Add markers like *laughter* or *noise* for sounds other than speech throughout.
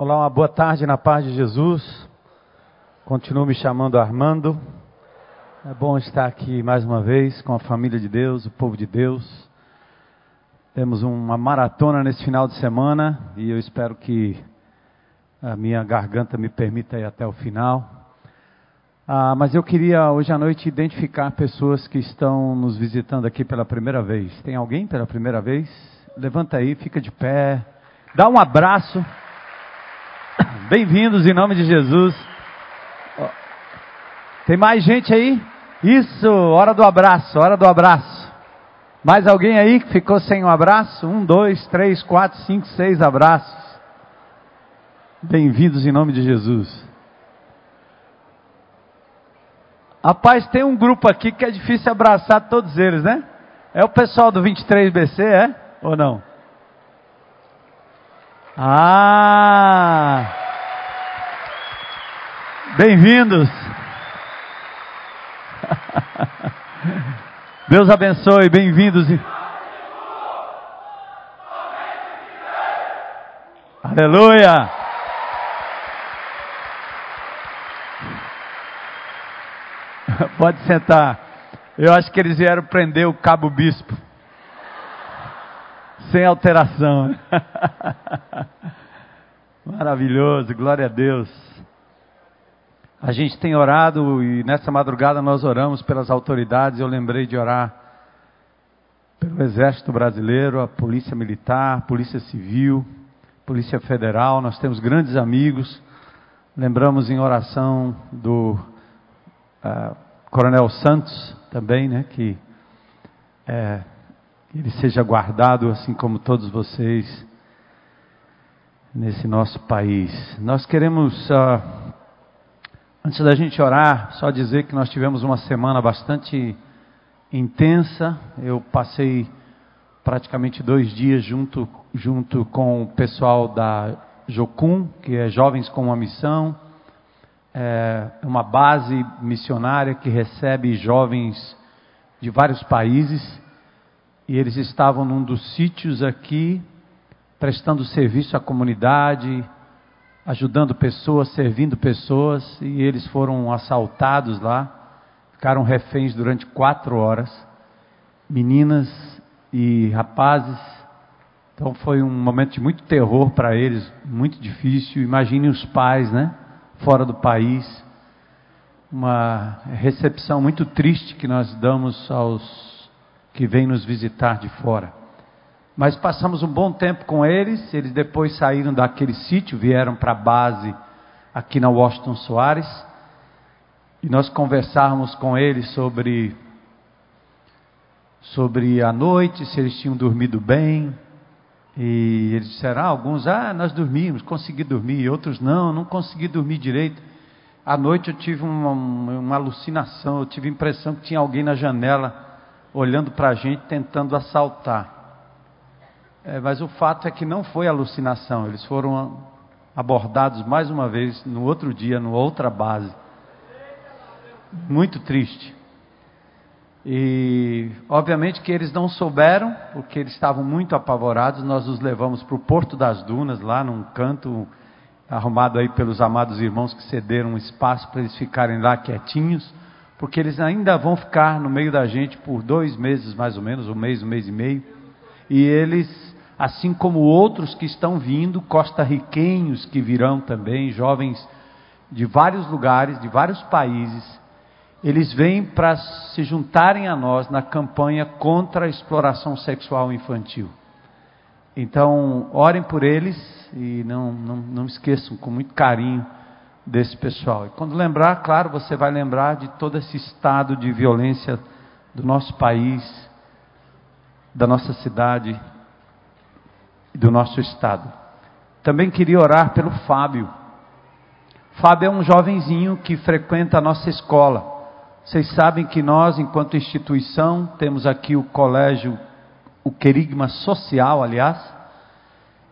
Olá, uma boa tarde na paz de Jesus. Continuo me chamando Armando. É bom estar aqui mais uma vez com a família de Deus, o povo de Deus. Temos uma maratona nesse final de semana e eu espero que a minha garganta me permita ir até o final. Ah, mas eu queria hoje à noite identificar pessoas que estão nos visitando aqui pela primeira vez. Tem alguém pela primeira vez? Levanta aí, fica de pé, dá um abraço. Bem-vindos em nome de Jesus. Tem mais gente aí? Isso, hora do abraço, hora do abraço. Mais alguém aí que ficou sem um abraço? Um, dois, três, quatro, cinco, seis abraços. Bem-vindos em nome de Jesus. Rapaz, tem um grupo aqui que é difícil abraçar todos eles, né? É o pessoal do 23BC, é? Ou não? Ah! Bem-vindos. *laughs* Deus abençoe, bem-vindos. Aleluia. *laughs* Pode sentar. Eu acho que eles vieram prender o cabo bispo. Sem alteração. *laughs* Maravilhoso, glória a Deus. A gente tem orado e nessa madrugada nós oramos pelas autoridades. Eu lembrei de orar pelo Exército Brasileiro, a Polícia Militar, Polícia Civil, Polícia Federal. Nós temos grandes amigos. Lembramos em oração do uh, Coronel Santos também, né? Que é, ele seja guardado assim como todos vocês nesse nosso país. Nós queremos uh, Antes da gente orar, só dizer que nós tivemos uma semana bastante intensa. Eu passei praticamente dois dias junto, junto com o pessoal da Jocum, que é Jovens com uma Missão. É uma base missionária que recebe jovens de vários países. E eles estavam num dos sítios aqui, prestando serviço à comunidade, ajudando pessoas, servindo pessoas, e eles foram assaltados lá, ficaram reféns durante quatro horas, meninas e rapazes. Então foi um momento de muito terror para eles, muito difícil. Imagine os pais, né, fora do país. Uma recepção muito triste que nós damos aos que vêm nos visitar de fora. Mas passamos um bom tempo com eles. Eles depois saíram daquele sítio, vieram para a base aqui na Washington Soares. E nós conversávamos com eles sobre sobre a noite, se eles tinham dormido bem. E eles disseram, ah, alguns, ah, nós dormimos, consegui dormir, outros não, não consegui dormir direito. À noite eu tive uma, uma alucinação, eu tive a impressão que tinha alguém na janela olhando para a gente tentando assaltar. É, mas o fato é que não foi alucinação, eles foram abordados mais uma vez no outro dia, numa outra base. Muito triste. E obviamente que eles não souberam, porque eles estavam muito apavorados. Nós os levamos para o Porto das Dunas, lá num canto arrumado aí pelos amados irmãos que cederam um espaço para eles ficarem lá quietinhos, porque eles ainda vão ficar no meio da gente por dois meses mais ou menos, um mês, um mês e meio. E eles assim como outros que estão vindo, costarriquenhos que virão também, jovens de vários lugares, de vários países, eles vêm para se juntarem a nós na campanha contra a exploração sexual infantil. Então, orem por eles e não, não, não esqueçam com muito carinho desse pessoal. E quando lembrar, claro, você vai lembrar de todo esse estado de violência do nosso país, da nossa cidade, do nosso estado. Também queria orar pelo Fábio. Fábio é um jovenzinho que frequenta a nossa escola. Vocês sabem que nós, enquanto instituição, temos aqui o colégio, o querigma social, aliás,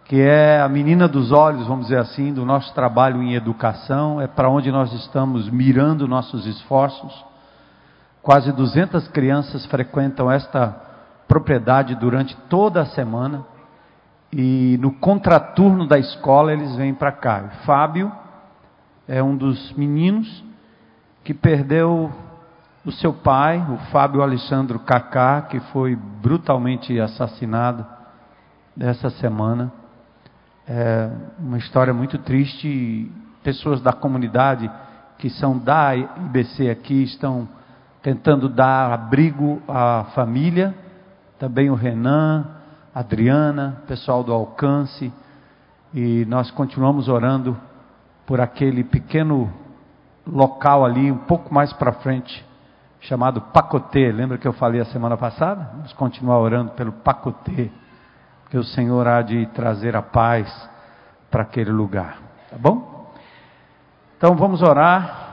que é a menina dos olhos, vamos dizer assim, do nosso trabalho em educação, é para onde nós estamos mirando nossos esforços. Quase 200 crianças frequentam esta propriedade durante toda a semana. E no contraturno da escola eles vêm para cá. O Fábio é um dos meninos que perdeu o seu pai, o Fábio Alexandre Cacá, que foi brutalmente assassinado essa semana. É uma história muito triste. Pessoas da comunidade que são da IBC aqui estão tentando dar abrigo à família, também o Renan, Adriana, pessoal do Alcance, e nós continuamos orando por aquele pequeno local ali, um pouco mais para frente, chamado Pacotê. Lembra que eu falei a semana passada? Vamos continuar orando pelo Pacotê, que o Senhor há de trazer a paz para aquele lugar, tá bom? Então vamos orar.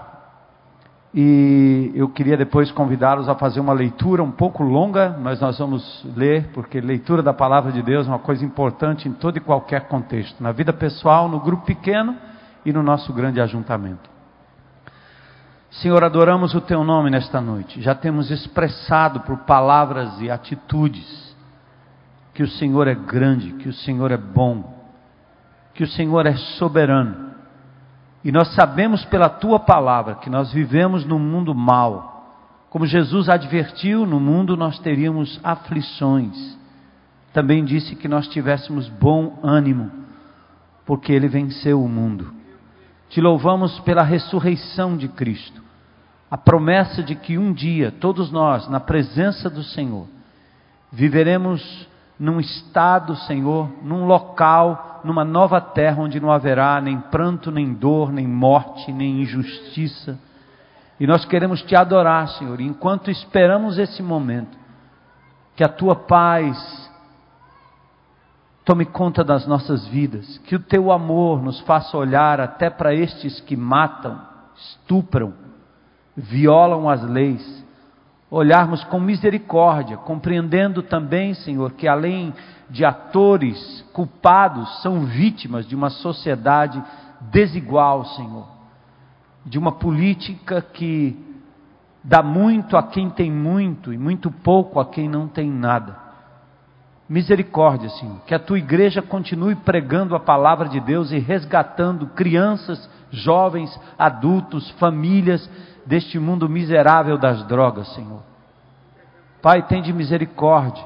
E eu queria depois convidá-los a fazer uma leitura um pouco longa, mas nós vamos ler, porque leitura da palavra de Deus é uma coisa importante em todo e qualquer contexto, na vida pessoal, no grupo pequeno e no nosso grande ajuntamento. Senhor, adoramos o Teu nome nesta noite. Já temos expressado por palavras e atitudes que o Senhor é grande, que o Senhor é bom, que o Senhor é soberano e nós sabemos pela tua palavra que nós vivemos num mundo mau. Como Jesus advertiu, no mundo nós teríamos aflições. Também disse que nós tivéssemos bom ânimo, porque ele venceu o mundo. Te louvamos pela ressurreição de Cristo, a promessa de que um dia todos nós, na presença do Senhor, viveremos num estado, Senhor, num local, numa nova terra onde não haverá nem pranto, nem dor, nem morte, nem injustiça. E nós queremos te adorar, Senhor, e enquanto esperamos esse momento, que a tua paz tome conta das nossas vidas, que o teu amor nos faça olhar até para estes que matam, estupram, violam as leis olharmos com misericórdia, compreendendo também, Senhor, que além de atores culpados, são vítimas de uma sociedade desigual, Senhor, de uma política que dá muito a quem tem muito e muito pouco a quem não tem nada. Misericórdia, Senhor, que a tua igreja continue pregando a palavra de Deus e resgatando crianças, jovens, adultos, famílias deste mundo miserável das drogas, Senhor. Pai, tem de misericórdia.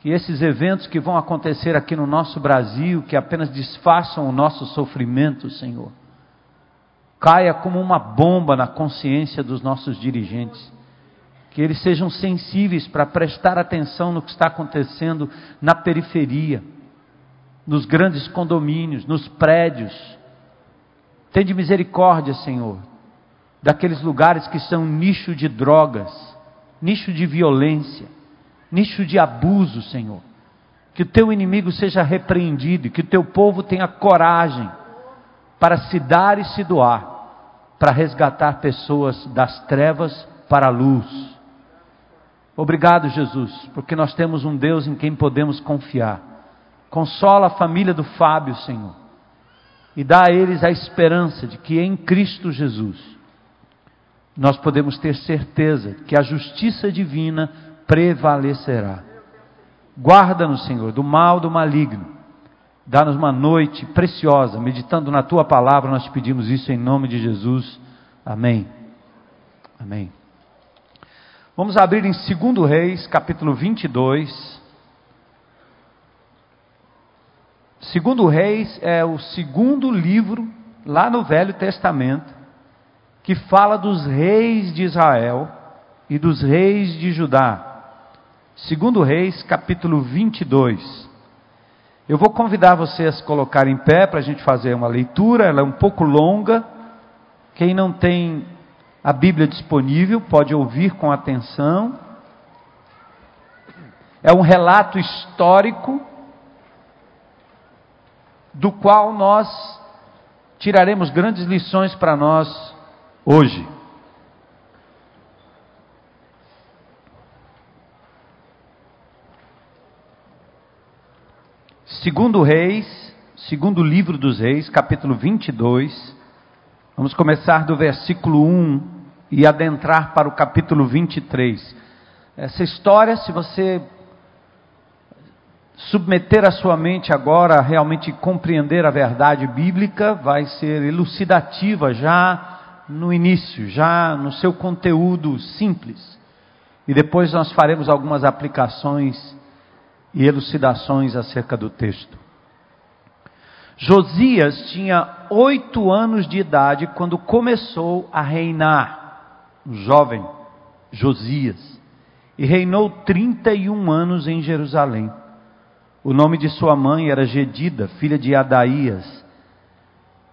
Que esses eventos que vão acontecer aqui no nosso Brasil, que apenas disfarçam o nosso sofrimento, Senhor, caia como uma bomba na consciência dos nossos dirigentes. Que eles sejam sensíveis para prestar atenção no que está acontecendo na periferia, nos grandes condomínios, nos prédios. Tem de misericórdia, Senhor, daqueles lugares que são nicho de drogas, nicho de violência, nicho de abuso, Senhor. Que o teu inimigo seja repreendido, que o teu povo tenha coragem para se dar e se doar, para resgatar pessoas das trevas para a luz. Obrigado, Jesus, porque nós temos um Deus em quem podemos confiar. Consola a família do Fábio, Senhor, e dá a eles a esperança de que em Cristo Jesus nós podemos ter certeza que a justiça divina prevalecerá. Guarda-nos, Senhor, do mal do maligno. Dá-nos uma noite preciosa, meditando na tua palavra, nós te pedimos isso em nome de Jesus. Amém. Amém. Vamos abrir em 2 Reis, capítulo 22. Segundo Reis é o segundo livro lá no Velho Testamento que fala dos reis de Israel e dos reis de Judá. Segundo Reis, capítulo 22. Eu vou convidar você a colocar em pé para a gente fazer uma leitura, ela é um pouco longa. Quem não tem a Bíblia disponível pode ouvir com atenção. É um relato histórico do qual nós tiraremos grandes lições para nós hoje. Segundo Reis, segundo livro dos Reis, capítulo 22. Vamos começar do versículo 1 e adentrar para o capítulo 23. Essa história, se você submeter a sua mente agora realmente compreender a verdade bíblica, vai ser elucidativa já no início, já no seu conteúdo simples. E depois nós faremos algumas aplicações e elucidações acerca do texto. Josias tinha oito anos de idade quando começou a reinar, um jovem Josias, e reinou 31 anos em Jerusalém. O nome de sua mãe era Gedida, filha de Adaías.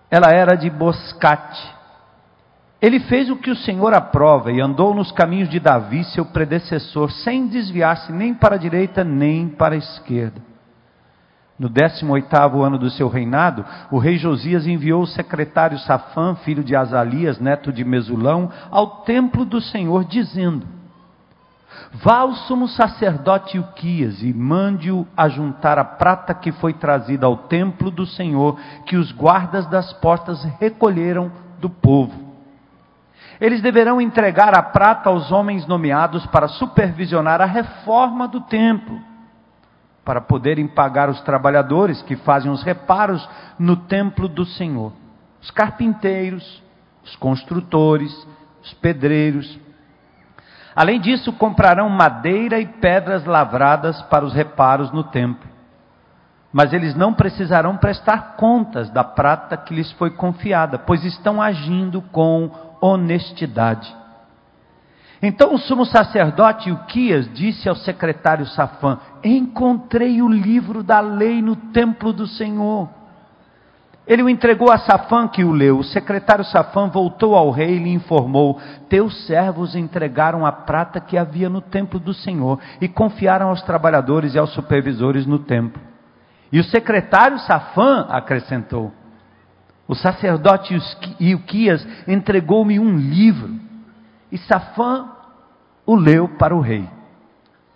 Ela era de Boscate. Ele fez o que o Senhor aprova e andou nos caminhos de Davi, seu predecessor, sem desviar-se nem para a direita nem para a esquerda. No 18 ano do seu reinado, o rei Josias enviou o secretário Safã, filho de Azalias, neto de Mesulão, ao templo do Senhor, dizendo: Vá ao sumo sacerdote Uquias e mande-o ajuntar a prata que foi trazida ao templo do Senhor, que os guardas das portas recolheram do povo. Eles deverão entregar a prata aos homens nomeados para supervisionar a reforma do templo, para poderem pagar os trabalhadores que fazem os reparos no templo do Senhor, os carpinteiros, os construtores, os pedreiros, Além disso, comprarão madeira e pedras lavradas para os reparos no templo. Mas eles não precisarão prestar contas da prata que lhes foi confiada, pois estão agindo com honestidade. Então o sumo sacerdote Uquias disse ao secretário Safã: Encontrei o livro da lei no templo do Senhor. Ele o entregou a Safã, que o leu. O secretário Safã voltou ao rei e lhe informou: Teus servos entregaram a prata que havia no templo do Senhor e confiaram aos trabalhadores e aos supervisores no templo. E o secretário Safã acrescentou: O sacerdote Ilquias entregou-me um livro. E Safã o leu para o rei.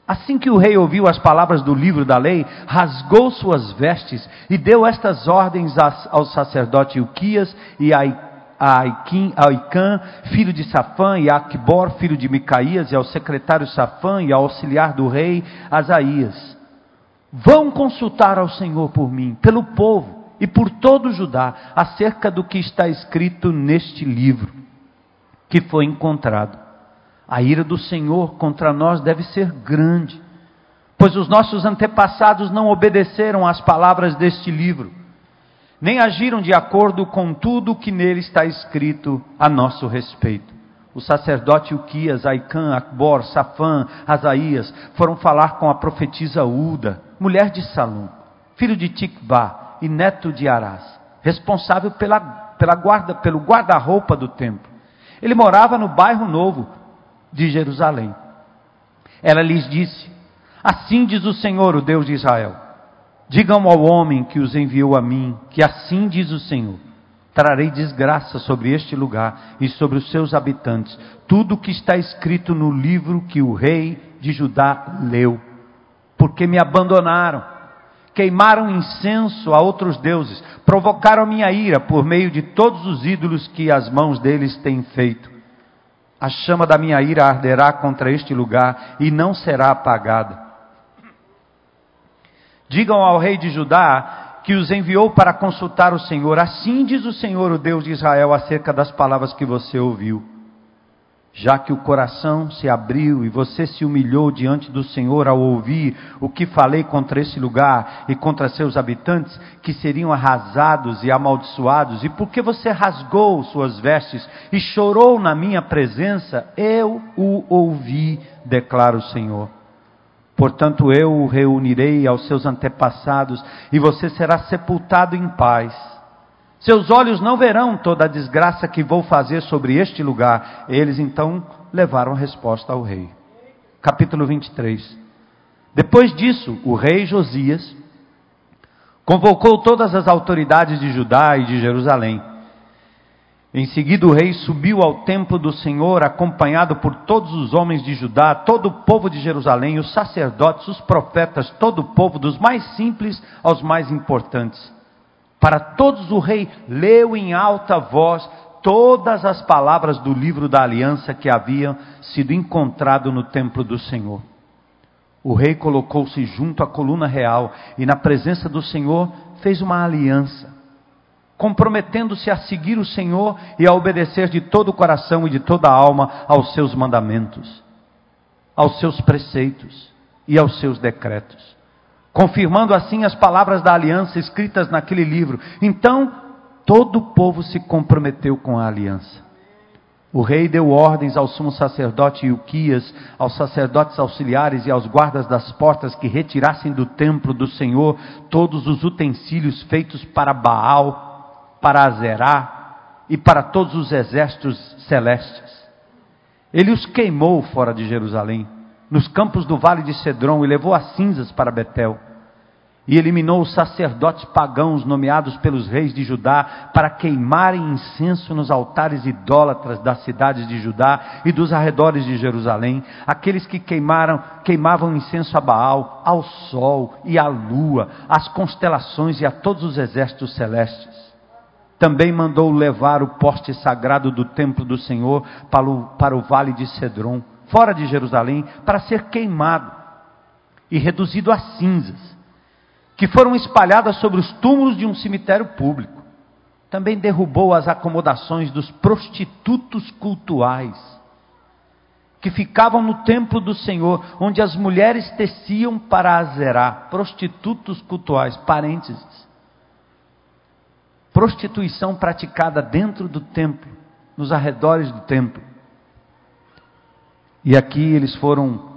Assim que o rei ouviu as palavras do livro da lei, rasgou suas vestes e deu estas ordens ao sacerdote Ilquias e a Aicã, filho de Safã, e a Aquibor, filho de Micaías, e ao secretário Safã e ao auxiliar do rei Asaías. Vão consultar ao Senhor por mim, pelo povo e por todo Judá, acerca do que está escrito neste livro que foi encontrado. A ira do Senhor contra nós deve ser grande, pois os nossos antepassados não obedeceram às palavras deste livro, nem agiram de acordo com tudo o que nele está escrito a nosso respeito. O sacerdote Uquias, Aicã, Acbor, Safã, Asaías foram falar com a profetisa Uda, mulher de Salom, filho de Tikvá e neto de Arás, responsável pela, pela guarda, pelo guarda-roupa do templo. Ele morava no bairro novo, de Jerusalém. Ela lhes disse: Assim diz o Senhor, o Deus de Israel: Digam ao homem que os enviou a mim, que assim diz o Senhor: Trarei desgraça sobre este lugar e sobre os seus habitantes, tudo o que está escrito no livro que o rei de Judá leu, porque me abandonaram, queimaram incenso a outros deuses, provocaram minha ira por meio de todos os ídolos que as mãos deles têm feito a chama da minha ira arderá contra este lugar e não será apagada. Digam ao rei de Judá que os enviou para consultar o Senhor. Assim diz o Senhor, o Deus de Israel, acerca das palavras que você ouviu já que o coração se abriu e você se humilhou diante do Senhor ao ouvir o que falei contra esse lugar e contra seus habitantes, que seriam arrasados e amaldiçoados, e porque você rasgou suas vestes e chorou na minha presença, eu o ouvi, declara o Senhor. Portanto, eu o reunirei aos seus antepassados, e você será sepultado em paz seus olhos não verão toda a desgraça que vou fazer sobre este lugar. Eles então levaram resposta ao rei. Capítulo 23. Depois disso, o rei Josias convocou todas as autoridades de Judá e de Jerusalém. Em seguida, o rei subiu ao templo do Senhor, acompanhado por todos os homens de Judá, todo o povo de Jerusalém, os sacerdotes, os profetas, todo o povo, dos mais simples aos mais importantes. Para todos o rei leu em alta voz todas as palavras do livro da aliança que haviam sido encontrado no templo do Senhor. O rei colocou-se junto à coluna real e, na presença do Senhor, fez uma aliança, comprometendo-se a seguir o Senhor e a obedecer de todo o coração e de toda a alma aos seus mandamentos, aos seus preceitos e aos seus decretos, confirmando assim as palavras da aliança escritas naquele livro. Então, todo o povo se comprometeu com a aliança. O rei deu ordens ao sumo sacerdote Ilquias, aos sacerdotes auxiliares e aos guardas das portas que retirassem do templo do Senhor todos os utensílios feitos para Baal, para Azerá e para todos os exércitos celestes. Ele os queimou fora de Jerusalém, nos campos do vale de Cedron, e levou as cinzas para Betel. E eliminou os sacerdotes pagãos nomeados pelos reis de Judá para queimarem incenso nos altares idólatras das cidades de Judá e dos arredores de Jerusalém, aqueles que queimaram, queimavam incenso a Baal, ao sol e à lua, às constelações e a todos os exércitos celestes. Também mandou levar o poste sagrado do templo do Senhor para o, para o vale de Cedron, fora de Jerusalém, para ser queimado e reduzido a cinzas que foram espalhadas sobre os túmulos de um cemitério público. Também derrubou as acomodações dos prostitutos cultuais, que ficavam no templo do Senhor, onde as mulheres teciam para azerar. Prostitutos cultuais, parênteses. Prostituição praticada dentro do templo, nos arredores do templo. E aqui eles foram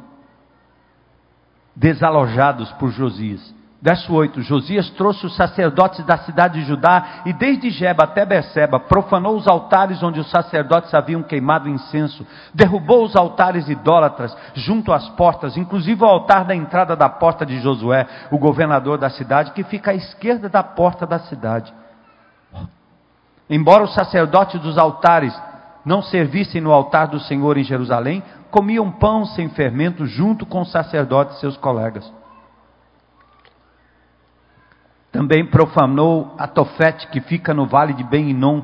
desalojados por Josias. Verso 8: Josias trouxe os sacerdotes da cidade de Judá e desde Jeba até Berseba profanou os altares onde os sacerdotes haviam queimado incenso, derrubou os altares idólatras junto às portas, inclusive o altar da entrada da porta de Josué, o governador da cidade, que fica à esquerda da porta da cidade. Embora os sacerdotes dos altares não servissem no altar do Senhor em Jerusalém, comiam pão sem fermento junto com os sacerdotes seus colegas. Também profanou a Tofete, que fica no vale de Ben-Inom,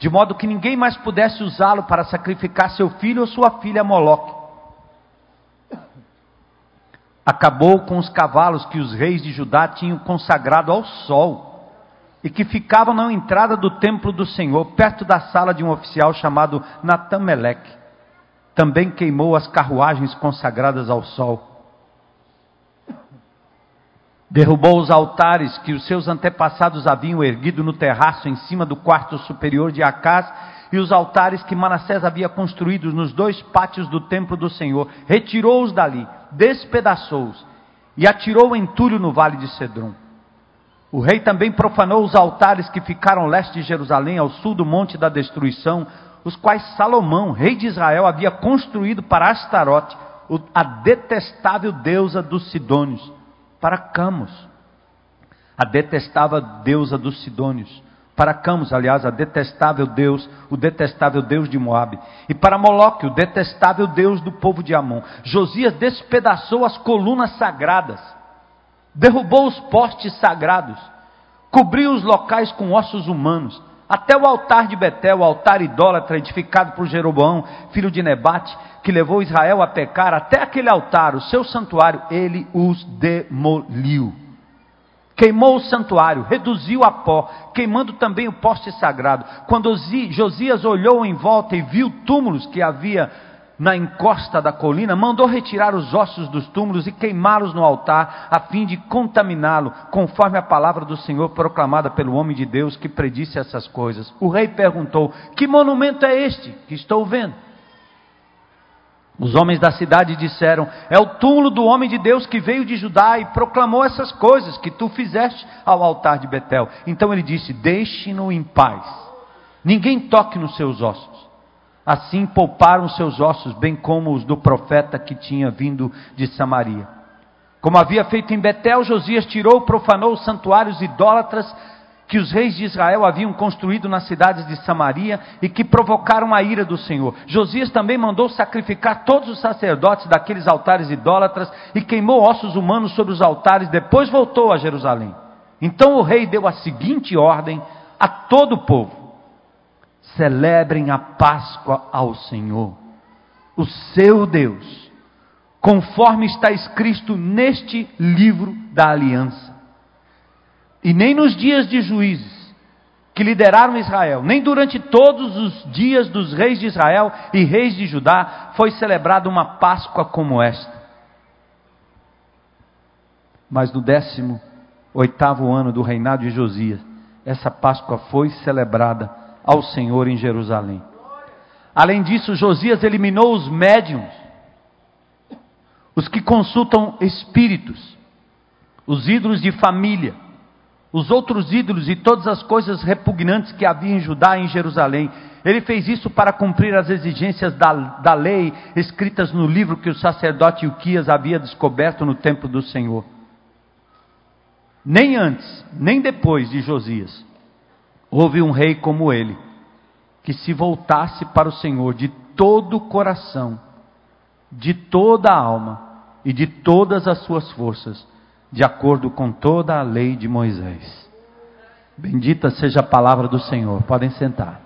de modo que ninguém mais pudesse usá-lo para sacrificar seu filho ou sua filha a Moloque. Acabou com os cavalos que os reis de Judá tinham consagrado ao sol e que ficavam na entrada do templo do Senhor, perto da sala de um oficial chamado Natameleque. Também queimou as carruagens consagradas ao sol Derrubou os altares que os seus antepassados haviam erguido no terraço em cima do quarto superior de Acás e os altares que Manassés havia construído nos dois pátios do templo do Senhor. Retirou-os dali, despedaçou-os e atirou o entulho no vale de Cedron. O rei também profanou os altares que ficaram leste de Jerusalém, ao sul do monte da destruição, os quais Salomão, rei de Israel, havia construído para Astarote, a detestável deusa dos Sidônios para Camos, a detestável deusa dos Sidônios. Para Camos, aliás, a detestável Deus, o detestável Deus de Moabe. E para Moloque, o detestável Deus do povo de Amon. Josias despedaçou as colunas sagradas, derrubou os postes sagrados, cobriu os locais com ossos humanos, até o altar de Betel, o altar idólatra edificado por Jeroboão, filho de Nebate, que levou Israel a pecar, até aquele altar, o seu santuário, ele os demoliu. Queimou o santuário, reduziu a pó, queimando também o poste sagrado. Quando Josias olhou em volta e viu túmulos que havia na encosta da colina, mandou retirar os ossos dos túmulos e queimá-los no altar, a fim de contaminá-lo, conforme a palavra do Senhor proclamada pelo homem de Deus que predisse essas coisas. O rei perguntou: Que monumento é este que estou vendo? Os homens da cidade disseram: É o túmulo do homem de Deus que veio de Judá e proclamou essas coisas que tu fizeste ao altar de Betel. Então ele disse: Deixe-no em paz, ninguém toque nos seus ossos. Assim pouparam seus ossos, bem como os do profeta que tinha vindo de Samaria. Como havia feito em Betel, Josias tirou, profanou os santuários idólatras que os reis de Israel haviam construído nas cidades de Samaria e que provocaram a ira do Senhor. Josias também mandou sacrificar todos os sacerdotes daqueles altares idólatras e queimou ossos humanos sobre os altares, depois voltou a Jerusalém. Então o rei deu a seguinte ordem a todo o povo: celebrem a Páscoa ao Senhor, o seu Deus, conforme está escrito neste livro da aliança. E nem nos dias de juízes que lideraram Israel, nem durante todos os dias dos reis de Israel e reis de Judá foi celebrada uma Páscoa como esta. Mas no décimo oitavo ano do reinado de Josias, essa Páscoa foi celebrada ao Senhor em Jerusalém. Além disso, Josias eliminou os médiums, os que consultam espíritos, os ídolos de família, os outros ídolos e todas as coisas repugnantes que havia em Judá e em Jerusalém. Ele fez isso para cumprir as exigências da, da lei escritas no livro que o sacerdote Uquias havia descoberto no templo do Senhor. Nem antes, nem depois de Josias, houve um rei como ele, que se voltasse para o Senhor de todo o coração, de toda a alma e de todas as suas forças de acordo com toda a lei de Moisés. Bendita seja a palavra do Senhor. Podem sentar.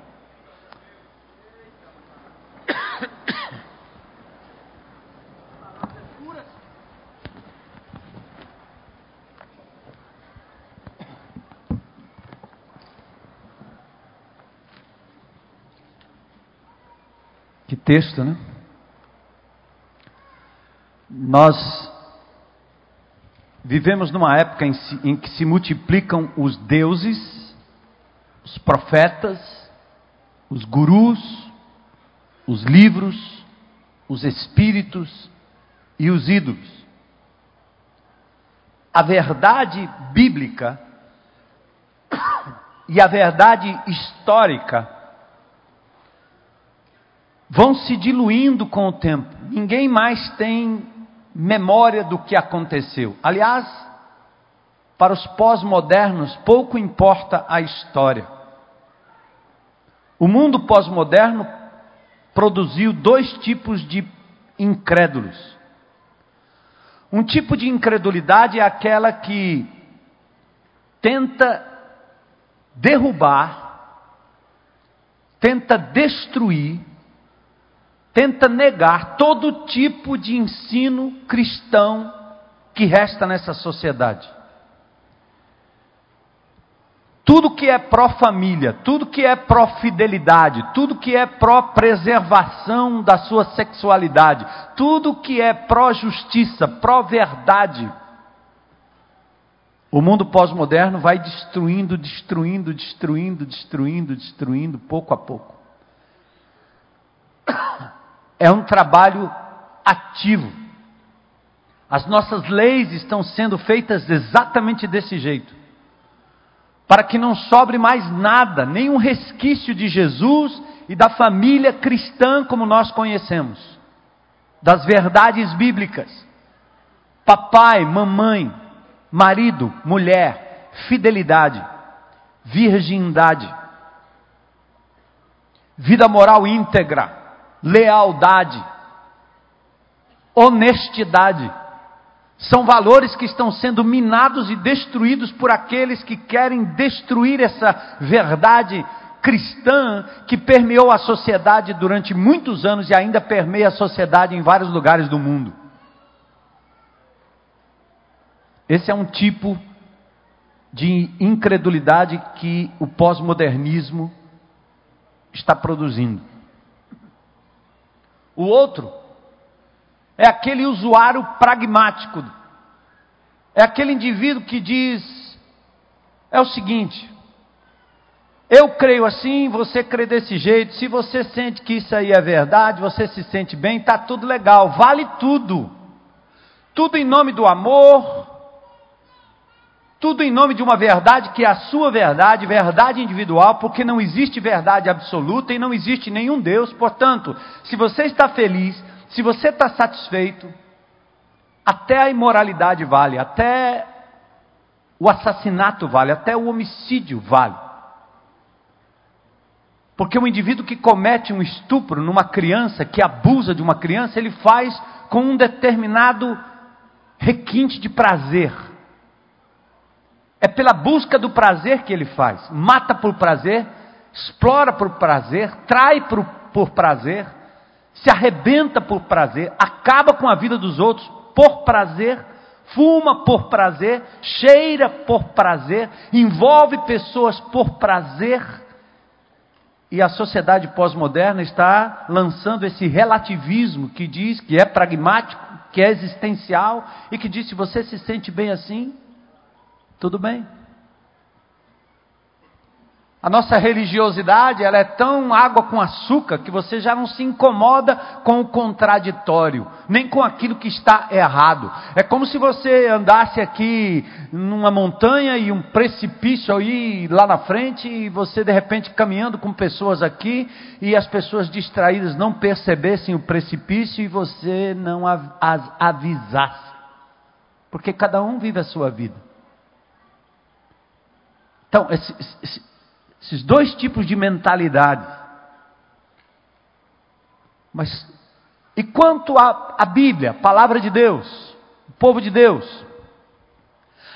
Que texto, né? Nós Vivemos numa época em, si, em que se multiplicam os deuses, os profetas, os gurus, os livros, os espíritos e os ídolos. A verdade bíblica *coughs* e a verdade histórica vão se diluindo com o tempo. Ninguém mais tem memória do que aconteceu. Aliás, para os pós-modernos, pouco importa a história. O mundo pós-moderno produziu dois tipos de incrédulos. Um tipo de incredulidade é aquela que tenta derrubar, tenta destruir tenta negar todo tipo de ensino cristão que resta nessa sociedade. Tudo que é pró-família, tudo que é pró-fidelidade, tudo que é pró-preservação da sua sexualidade, tudo que é pró-justiça, pró-verdade. O mundo pós-moderno vai destruindo, destruindo, destruindo, destruindo, destruindo, pouco a pouco é um trabalho ativo. As nossas leis estão sendo feitas exatamente desse jeito. Para que não sobre mais nada, nenhum resquício de Jesus e da família cristã como nós conhecemos, das verdades bíblicas. Papai, mamãe, marido, mulher, fidelidade, virgindade, vida moral íntegra, lealdade, honestidade. São valores que estão sendo minados e destruídos por aqueles que querem destruir essa verdade cristã que permeou a sociedade durante muitos anos e ainda permeia a sociedade em vários lugares do mundo. Esse é um tipo de incredulidade que o pós-modernismo está produzindo. O outro é aquele usuário pragmático. É aquele indivíduo que diz: é o seguinte, eu creio assim, você crê desse jeito. Se você sente que isso aí é verdade, você se sente bem, está tudo legal, vale tudo. Tudo em nome do amor, tudo em nome de uma verdade que é a sua verdade, verdade individual, porque não existe verdade absoluta e não existe nenhum Deus. Portanto, se você está feliz, se você está satisfeito, até a imoralidade vale, até o assassinato vale, até o homicídio vale. Porque o indivíduo que comete um estupro numa criança, que abusa de uma criança, ele faz com um determinado requinte de prazer. É pela busca do prazer que ele faz. Mata por prazer, explora por prazer, trai por, por prazer, se arrebenta por prazer, acaba com a vida dos outros por prazer, fuma por prazer, cheira por prazer, envolve pessoas por prazer. E a sociedade pós-moderna está lançando esse relativismo que diz que é pragmático, que é existencial e que diz: se você se sente bem assim, tudo bem. A nossa religiosidade, ela é tão água com açúcar que você já não se incomoda com o contraditório, nem com aquilo que está errado. É como se você andasse aqui numa montanha e um precipício aí lá na frente e você de repente caminhando com pessoas aqui e as pessoas distraídas não percebessem o precipício e você não as avisasse. Porque cada um vive a sua vida. Então, esse, esse esses dois tipos de mentalidade. Mas, e quanto à Bíblia, palavra de Deus, o povo de Deus?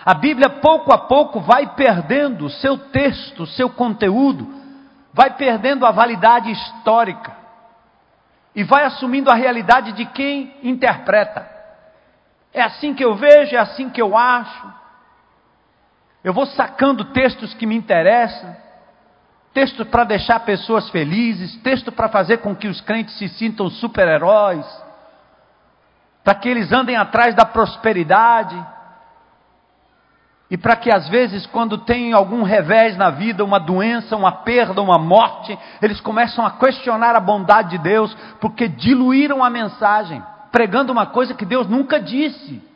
A Bíblia, pouco a pouco, vai perdendo o seu texto, o seu conteúdo, vai perdendo a validade histórica e vai assumindo a realidade de quem interpreta. É assim que eu vejo, é assim que eu acho. Eu vou sacando textos que me interessam texto para deixar pessoas felizes, texto para fazer com que os crentes se sintam super-heróis, para que eles andem atrás da prosperidade, e para que às vezes, quando tem algum revés na vida, uma doença, uma perda, uma morte, eles começam a questionar a bondade de Deus, porque diluíram a mensagem, pregando uma coisa que Deus nunca disse.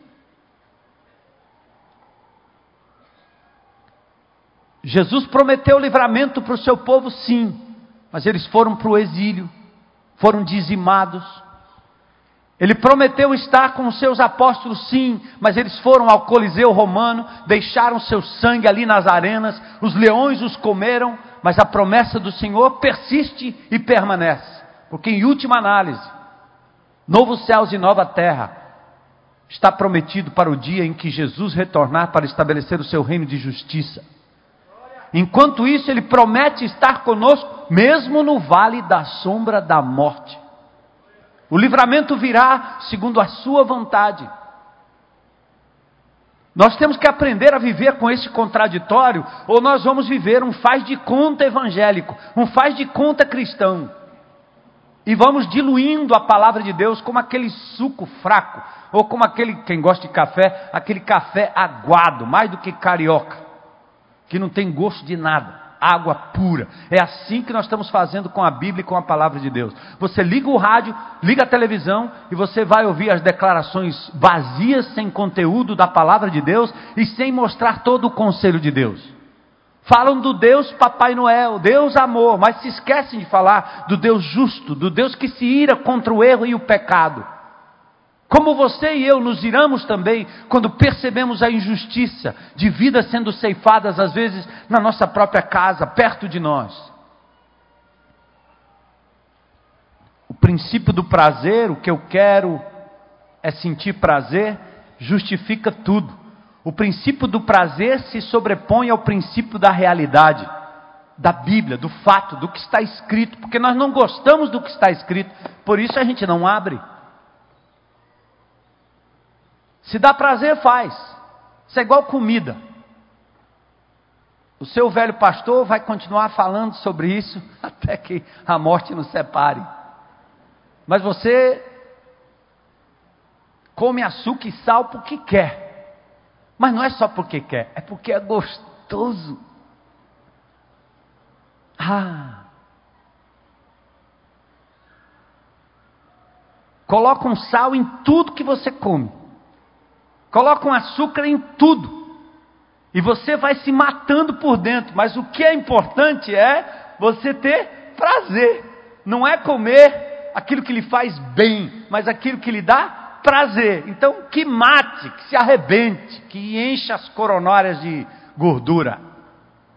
Jesus prometeu livramento para o seu povo, sim, mas eles foram para o exílio, foram dizimados. Ele prometeu estar com os seus apóstolos, sim, mas eles foram ao Coliseu Romano, deixaram seu sangue ali nas arenas, os leões os comeram, mas a promessa do Senhor persiste e permanece, porque em última análise, novos céus e nova terra está prometido para o dia em que Jesus retornar para estabelecer o seu reino de justiça. Enquanto isso, Ele promete estar conosco, mesmo no vale da sombra da morte. O livramento virá segundo a Sua vontade. Nós temos que aprender a viver com esse contraditório, ou nós vamos viver um faz de conta evangélico, um faz de conta cristão. E vamos diluindo a palavra de Deus como aquele suco fraco, ou como aquele, quem gosta de café, aquele café aguado, mais do que carioca que não tem gosto de nada, água pura. É assim que nós estamos fazendo com a Bíblia e com a palavra de Deus. Você liga o rádio, liga a televisão e você vai ouvir as declarações vazias, sem conteúdo da palavra de Deus e sem mostrar todo o conselho de Deus. Falam do Deus Papai Noel, Deus amor, mas se esquecem de falar do Deus justo, do Deus que se ira contra o erro e o pecado. Como você e eu nos iramos também quando percebemos a injustiça de vidas sendo ceifadas, às vezes, na nossa própria casa, perto de nós. O princípio do prazer, o que eu quero é sentir prazer, justifica tudo. O princípio do prazer se sobrepõe ao princípio da realidade, da Bíblia, do fato, do que está escrito, porque nós não gostamos do que está escrito, por isso a gente não abre. Se dá prazer, faz. Isso é igual comida. O seu velho pastor vai continuar falando sobre isso *laughs* até que a morte nos separe. Mas você come açúcar e sal porque quer. Mas não é só porque quer, é porque é gostoso. Ah. Coloca um sal em tudo que você come colocam açúcar em tudo. E você vai se matando por dentro. Mas o que é importante é você ter prazer. Não é comer aquilo que lhe faz bem, mas aquilo que lhe dá prazer. Então, que mate, que se arrebente, que encha as coronárias de gordura.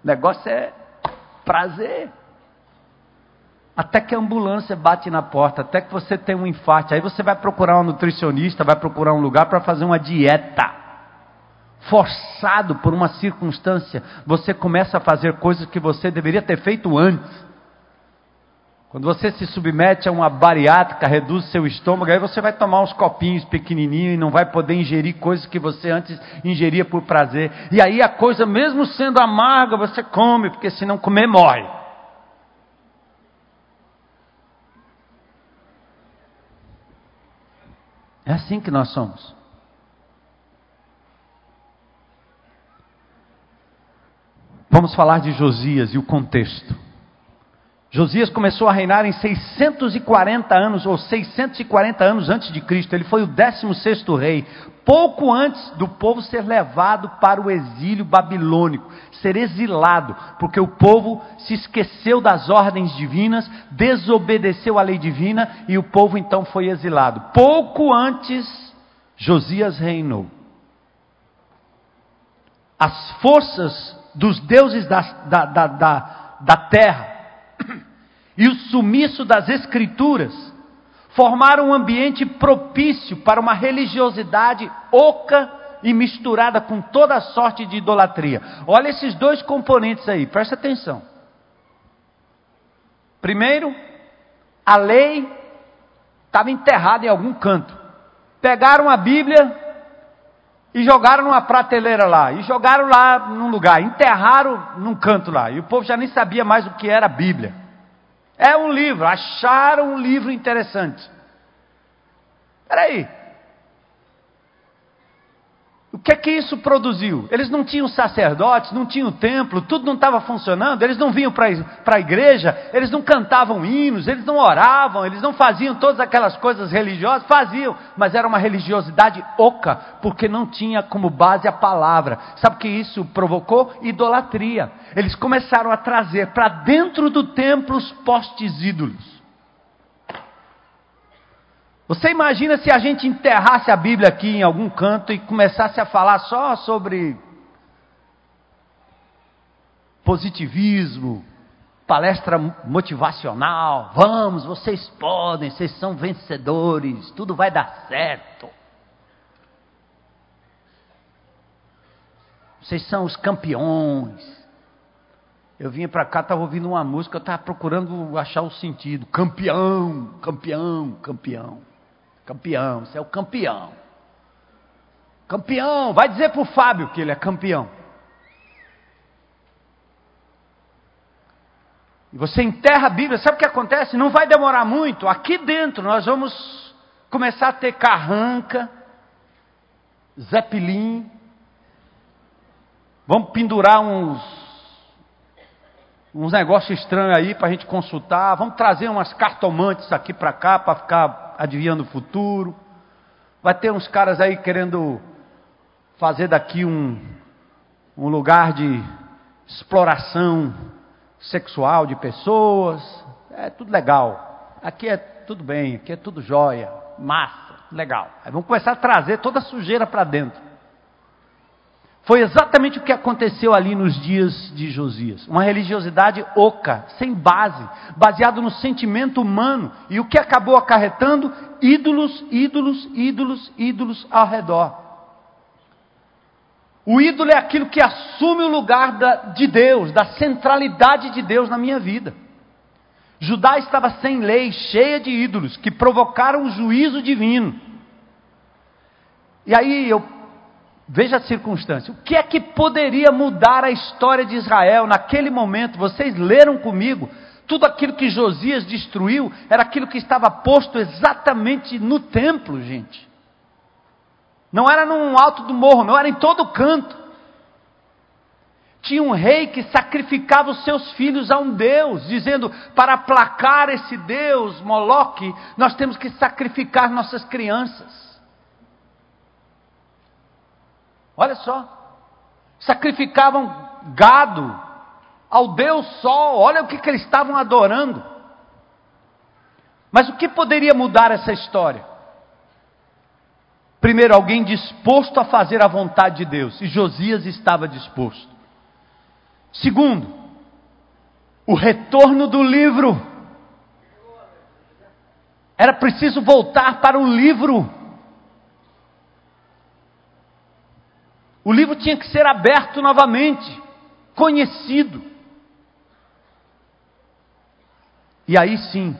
O negócio é prazer. Até que a ambulância bate na porta, até que você tem um infarte. Aí você vai procurar um nutricionista, vai procurar um lugar para fazer uma dieta. Forçado por uma circunstância, você começa a fazer coisas que você deveria ter feito antes. Quando você se submete a uma bariátrica, reduz seu estômago, aí você vai tomar uns copinhos pequenininhos e não vai poder ingerir coisas que você antes ingeria por prazer. E aí a coisa, mesmo sendo amarga, você come, porque se não comer, morre. É assim que nós somos. Vamos falar de Josias e o contexto. Josias começou a reinar em 640 anos, ou 640 anos antes de Cristo. Ele foi o 16 rei, pouco antes do povo ser levado para o exílio babilônico, ser exilado, porque o povo se esqueceu das ordens divinas, desobedeceu à lei divina e o povo então foi exilado. Pouco antes, Josias reinou. As forças dos deuses da, da, da, da terra e o sumiço das Escrituras formaram um ambiente propício para uma religiosidade oca e misturada com toda sorte de idolatria. Olha esses dois componentes aí, presta atenção. Primeiro, a lei estava enterrada em algum canto. Pegaram a Bíblia e jogaram numa prateleira lá, e jogaram lá num lugar, enterraram num canto lá, e o povo já nem sabia mais o que era a Bíblia. É um livro, acharam um livro interessante. Peraí. O que é que isso produziu? Eles não tinham sacerdotes, não tinham templo, tudo não estava funcionando, eles não vinham para a igreja, eles não cantavam hinos, eles não oravam, eles não faziam todas aquelas coisas religiosas, faziam, mas era uma religiosidade oca, porque não tinha como base a palavra. Sabe o que isso provocou? Idolatria. Eles começaram a trazer para dentro do templo os postes ídolos. Você imagina se a gente enterrasse a Bíblia aqui em algum canto e começasse a falar só sobre positivismo, palestra motivacional. Vamos, vocês podem, vocês são vencedores, tudo vai dar certo. Vocês são os campeões. Eu vinha para cá, estava ouvindo uma música, eu estava procurando achar o sentido. Campeão, campeão, campeão. Campeão, você é o campeão. Campeão, vai dizer para o Fábio que ele é campeão. E você enterra a Bíblia, sabe o que acontece? Não vai demorar muito. Aqui dentro nós vamos começar a ter carranca, zeppelin, vamos pendurar uns uns negócios estranhos aí para a gente consultar. Vamos trazer umas cartomantes aqui para cá para ficar adivinhando o futuro. Vai ter uns caras aí querendo fazer daqui um, um lugar de exploração sexual de pessoas. É tudo legal. Aqui é tudo bem, aqui é tudo jóia, massa, legal. Aí vamos começar a trazer toda a sujeira para dentro. Foi exatamente o que aconteceu ali nos dias de Josias. Uma religiosidade oca, sem base, baseado no sentimento humano. E o que acabou acarretando? Ídolos, ídolos, ídolos, ídolos ao redor. O ídolo é aquilo que assume o lugar da, de Deus, da centralidade de Deus na minha vida. Judá estava sem lei, cheia de ídolos, que provocaram o juízo divino. E aí eu Veja a circunstância. O que é que poderia mudar a história de Israel naquele momento? Vocês leram comigo. Tudo aquilo que Josias destruiu era aquilo que estava posto exatamente no templo, gente. Não era num alto do morro, não era em todo canto. Tinha um rei que sacrificava os seus filhos a um Deus, dizendo: para aplacar esse Deus, Moloque, nós temos que sacrificar nossas crianças. Olha só. Sacrificavam gado ao Deus Sol. Olha o que, que eles estavam adorando. Mas o que poderia mudar essa história? Primeiro, alguém disposto a fazer a vontade de Deus, e Josias estava disposto. Segundo, o retorno do livro. Era preciso voltar para o livro. O livro tinha que ser aberto novamente, conhecido. E aí sim,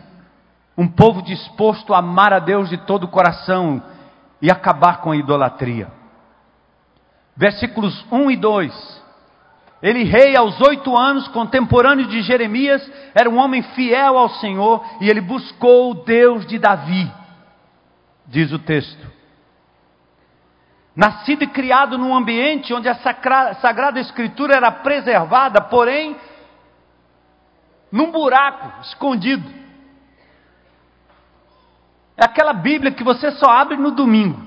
um povo disposto a amar a Deus de todo o coração e acabar com a idolatria. Versículos 1 e 2. Ele, rei aos oito anos, contemporâneo de Jeremias, era um homem fiel ao Senhor e ele buscou o Deus de Davi, diz o texto. Nascido e criado num ambiente onde a Sagrada Escritura era preservada, porém, num buraco escondido. É aquela Bíblia que você só abre no domingo.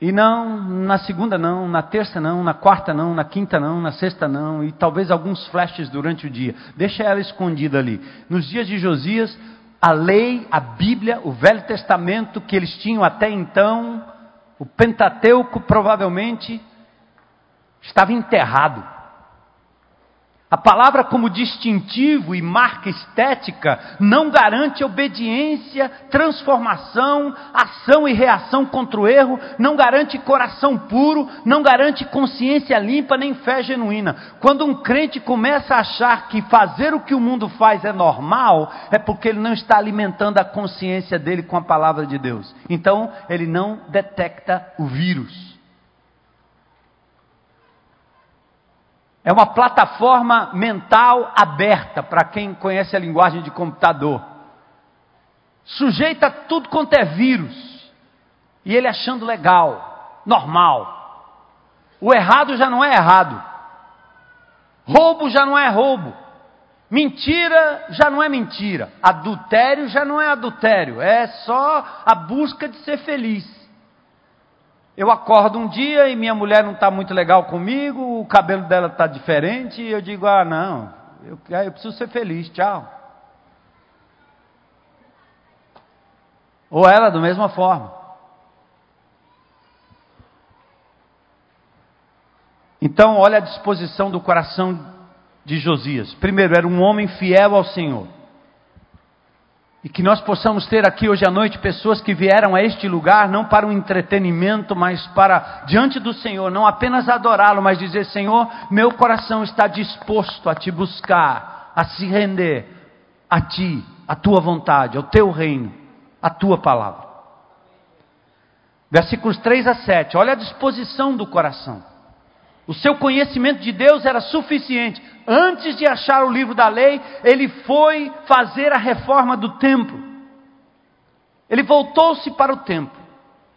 E não, na segunda não, na terça não, na quarta não, na quinta não, na sexta não, e talvez alguns flashes durante o dia. Deixa ela escondida ali. Nos dias de Josias, a lei, a Bíblia, o Velho Testamento que eles tinham até então, o Pentateuco provavelmente, estava enterrado. A palavra, como distintivo e marca estética, não garante obediência, transformação, ação e reação contra o erro, não garante coração puro, não garante consciência limpa nem fé genuína. Quando um crente começa a achar que fazer o que o mundo faz é normal, é porque ele não está alimentando a consciência dele com a palavra de Deus. Então, ele não detecta o vírus. É uma plataforma mental aberta para quem conhece a linguagem de computador. Sujeita a tudo quanto é vírus. E ele achando legal, normal. O errado já não é errado. Roubo já não é roubo. Mentira já não é mentira. Adultério já não é adultério. É só a busca de ser feliz. Eu acordo um dia e minha mulher não está muito legal comigo, o cabelo dela está diferente, e eu digo: ah, não, eu, eu preciso ser feliz, tchau. Ou ela, da mesma forma. Então, olha a disposição do coração de Josias. Primeiro, era um homem fiel ao Senhor. E que nós possamos ter aqui hoje à noite pessoas que vieram a este lugar não para um entretenimento, mas para diante do Senhor, não apenas adorá-lo, mas dizer: Senhor, meu coração está disposto a te buscar, a se render a ti, a tua vontade, ao teu reino, a tua palavra. Versículos 3 a 7, olha a disposição do coração. O seu conhecimento de Deus era suficiente. Antes de achar o livro da lei, ele foi fazer a reforma do templo. Ele voltou-se para o templo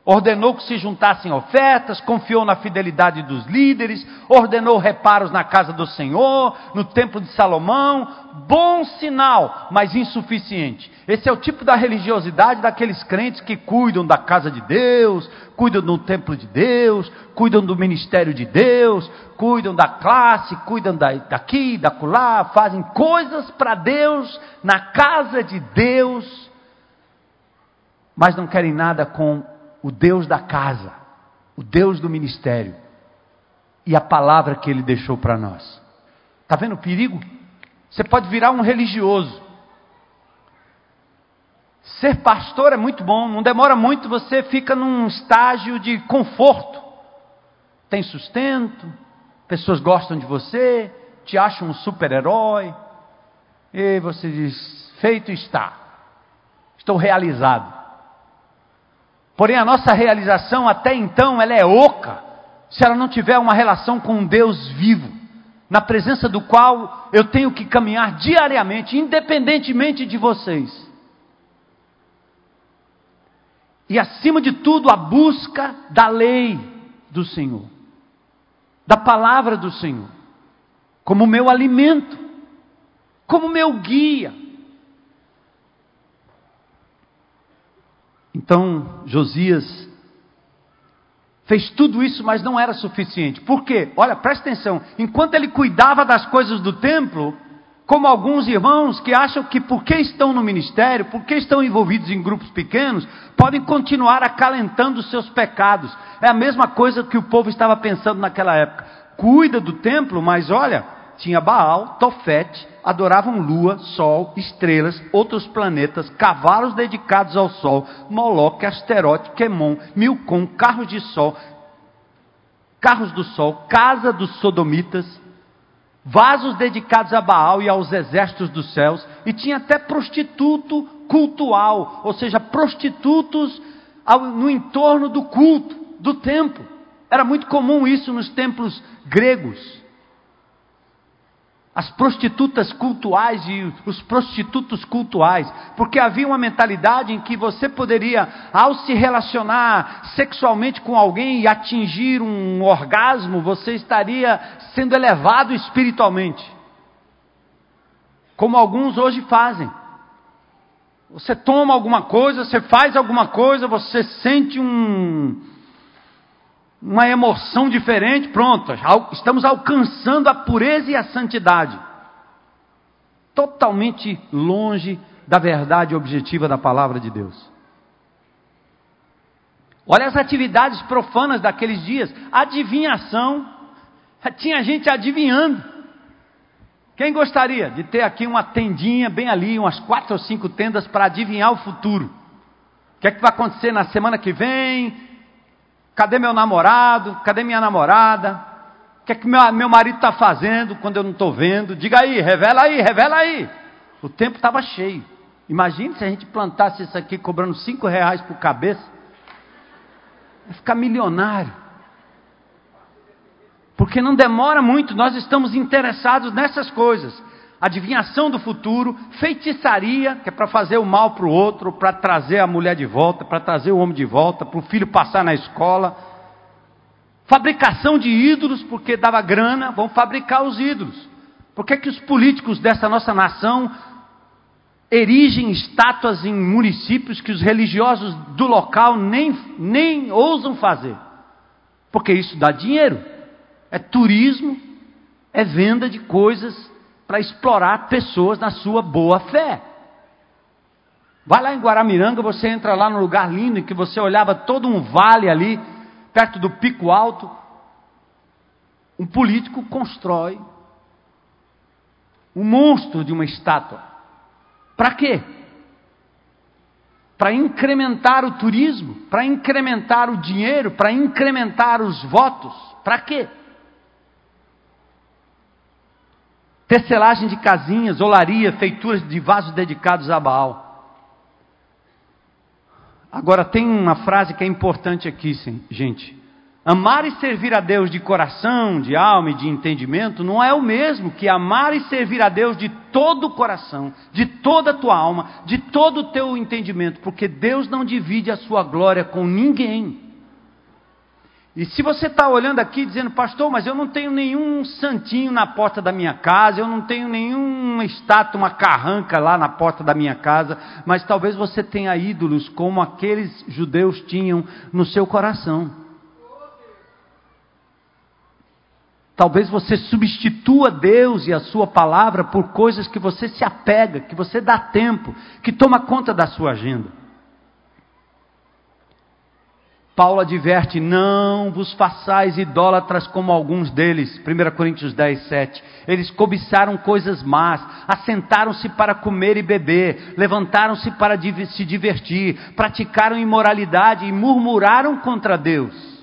ordenou que se juntassem ofertas, confiou na fidelidade dos líderes, ordenou reparos na casa do Senhor, no templo de Salomão. Bom sinal, mas insuficiente. Esse é o tipo da religiosidade daqueles crentes que cuidam da casa de Deus, cuidam do templo de Deus, cuidam do ministério de Deus, cuidam da classe, cuidam da, daqui, da colar, fazem coisas para Deus, na casa de Deus, mas não querem nada com o Deus da casa, o Deus do ministério e a palavra que ele deixou para nós. Está vendo o perigo? Você pode virar um religioso. Ser pastor é muito bom, não demora muito, você fica num estágio de conforto. Tem sustento, pessoas gostam de você, te acham um super-herói, e você diz: feito está, estou realizado. Porém, a nossa realização até então ela é oca, se ela não tiver uma relação com um Deus vivo, na presença do qual eu tenho que caminhar diariamente, independentemente de vocês. E acima de tudo, a busca da lei do Senhor, da palavra do Senhor, como meu alimento, como meu guia Então, Josias fez tudo isso, mas não era suficiente. Por quê? Olha, presta atenção. Enquanto ele cuidava das coisas do templo, como alguns irmãos que acham que porque estão no ministério, porque estão envolvidos em grupos pequenos, podem continuar acalentando os seus pecados. É a mesma coisa que o povo estava pensando naquela época. Cuida do templo, mas olha, tinha Baal, Tofete, adoravam lua, sol, estrelas, outros planetas, cavalos dedicados ao sol, Moloque, Asterote, Quemon, Milcom, carros de sol, carros do sol, casa dos sodomitas. vasos dedicados a Baal e aos exércitos dos céus, e tinha até prostituto cultual, ou seja, prostitutos no entorno do culto, do templo. Era muito comum isso nos templos gregos as prostitutas cultuais e os prostitutos cultuais, porque havia uma mentalidade em que você poderia, ao se relacionar sexualmente com alguém e atingir um orgasmo, você estaria sendo elevado espiritualmente, como alguns hoje fazem. Você toma alguma coisa, você faz alguma coisa, você sente um, uma emoção diferente, pronto, estamos alcançando a pureza e a santidade. Totalmente longe da verdade objetiva da palavra de Deus. Olha as atividades profanas daqueles dias: adivinhação. *laughs* Tinha gente adivinhando. Quem gostaria de ter aqui uma tendinha bem ali, umas quatro ou cinco tendas para adivinhar o futuro? O que é que vai acontecer na semana que vem? Cadê meu namorado? Cadê minha namorada? O que é que meu, meu marido está fazendo quando eu não estou vendo? Diga aí, revela aí, revela aí. O tempo estava cheio. Imagine se a gente plantasse isso aqui cobrando cinco reais por cabeça. Vai ficar milionário. Porque não demora muito, nós estamos interessados nessas coisas adivinhação do futuro, feitiçaria, que é para fazer o mal para o outro, para trazer a mulher de volta, para trazer o homem de volta, para o filho passar na escola. Fabricação de ídolos, porque dava grana, vão fabricar os ídolos. Por que, que os políticos dessa nossa nação erigem estátuas em municípios que os religiosos do local nem, nem ousam fazer? Porque isso dá dinheiro. É turismo, é venda de coisas para explorar pessoas na sua boa fé. Vai lá em Guaramiranga, você entra lá no lugar lindo em que você olhava todo um vale ali, perto do pico alto. Um político constrói um monstro de uma estátua. Para quê? Para incrementar o turismo, para incrementar o dinheiro, para incrementar os votos. Para quê? Tecelagem de casinhas, olaria, feituras de vasos dedicados a Baal. Agora tem uma frase que é importante aqui, gente. Amar e servir a Deus de coração, de alma e de entendimento não é o mesmo que amar e servir a Deus de todo o coração, de toda a tua alma, de todo o teu entendimento, porque Deus não divide a sua glória com ninguém. E se você está olhando aqui dizendo, pastor, mas eu não tenho nenhum santinho na porta da minha casa, eu não tenho nenhuma estátua, uma carranca lá na porta da minha casa, mas talvez você tenha ídolos como aqueles judeus tinham no seu coração. Talvez você substitua Deus e a sua palavra por coisas que você se apega, que você dá tempo, que toma conta da sua agenda. Paulo adverte: não vos façais idólatras como alguns deles. 1 Coríntios 10, 7. Eles cobiçaram coisas más, assentaram-se para comer e beber, levantaram-se para se divertir, praticaram imoralidade e murmuraram contra Deus.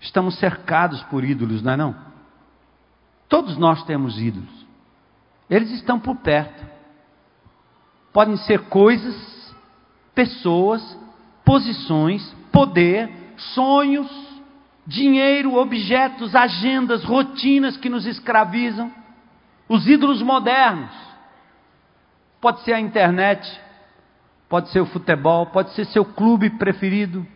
Estamos cercados por ídolos, não é não? Todos nós temos ídolos. Eles estão por perto. Podem ser coisas, pessoas, posições, poder, sonhos, dinheiro, objetos, agendas, rotinas que nos escravizam, os ídolos modernos. Pode ser a internet, pode ser o futebol, pode ser seu clube preferido,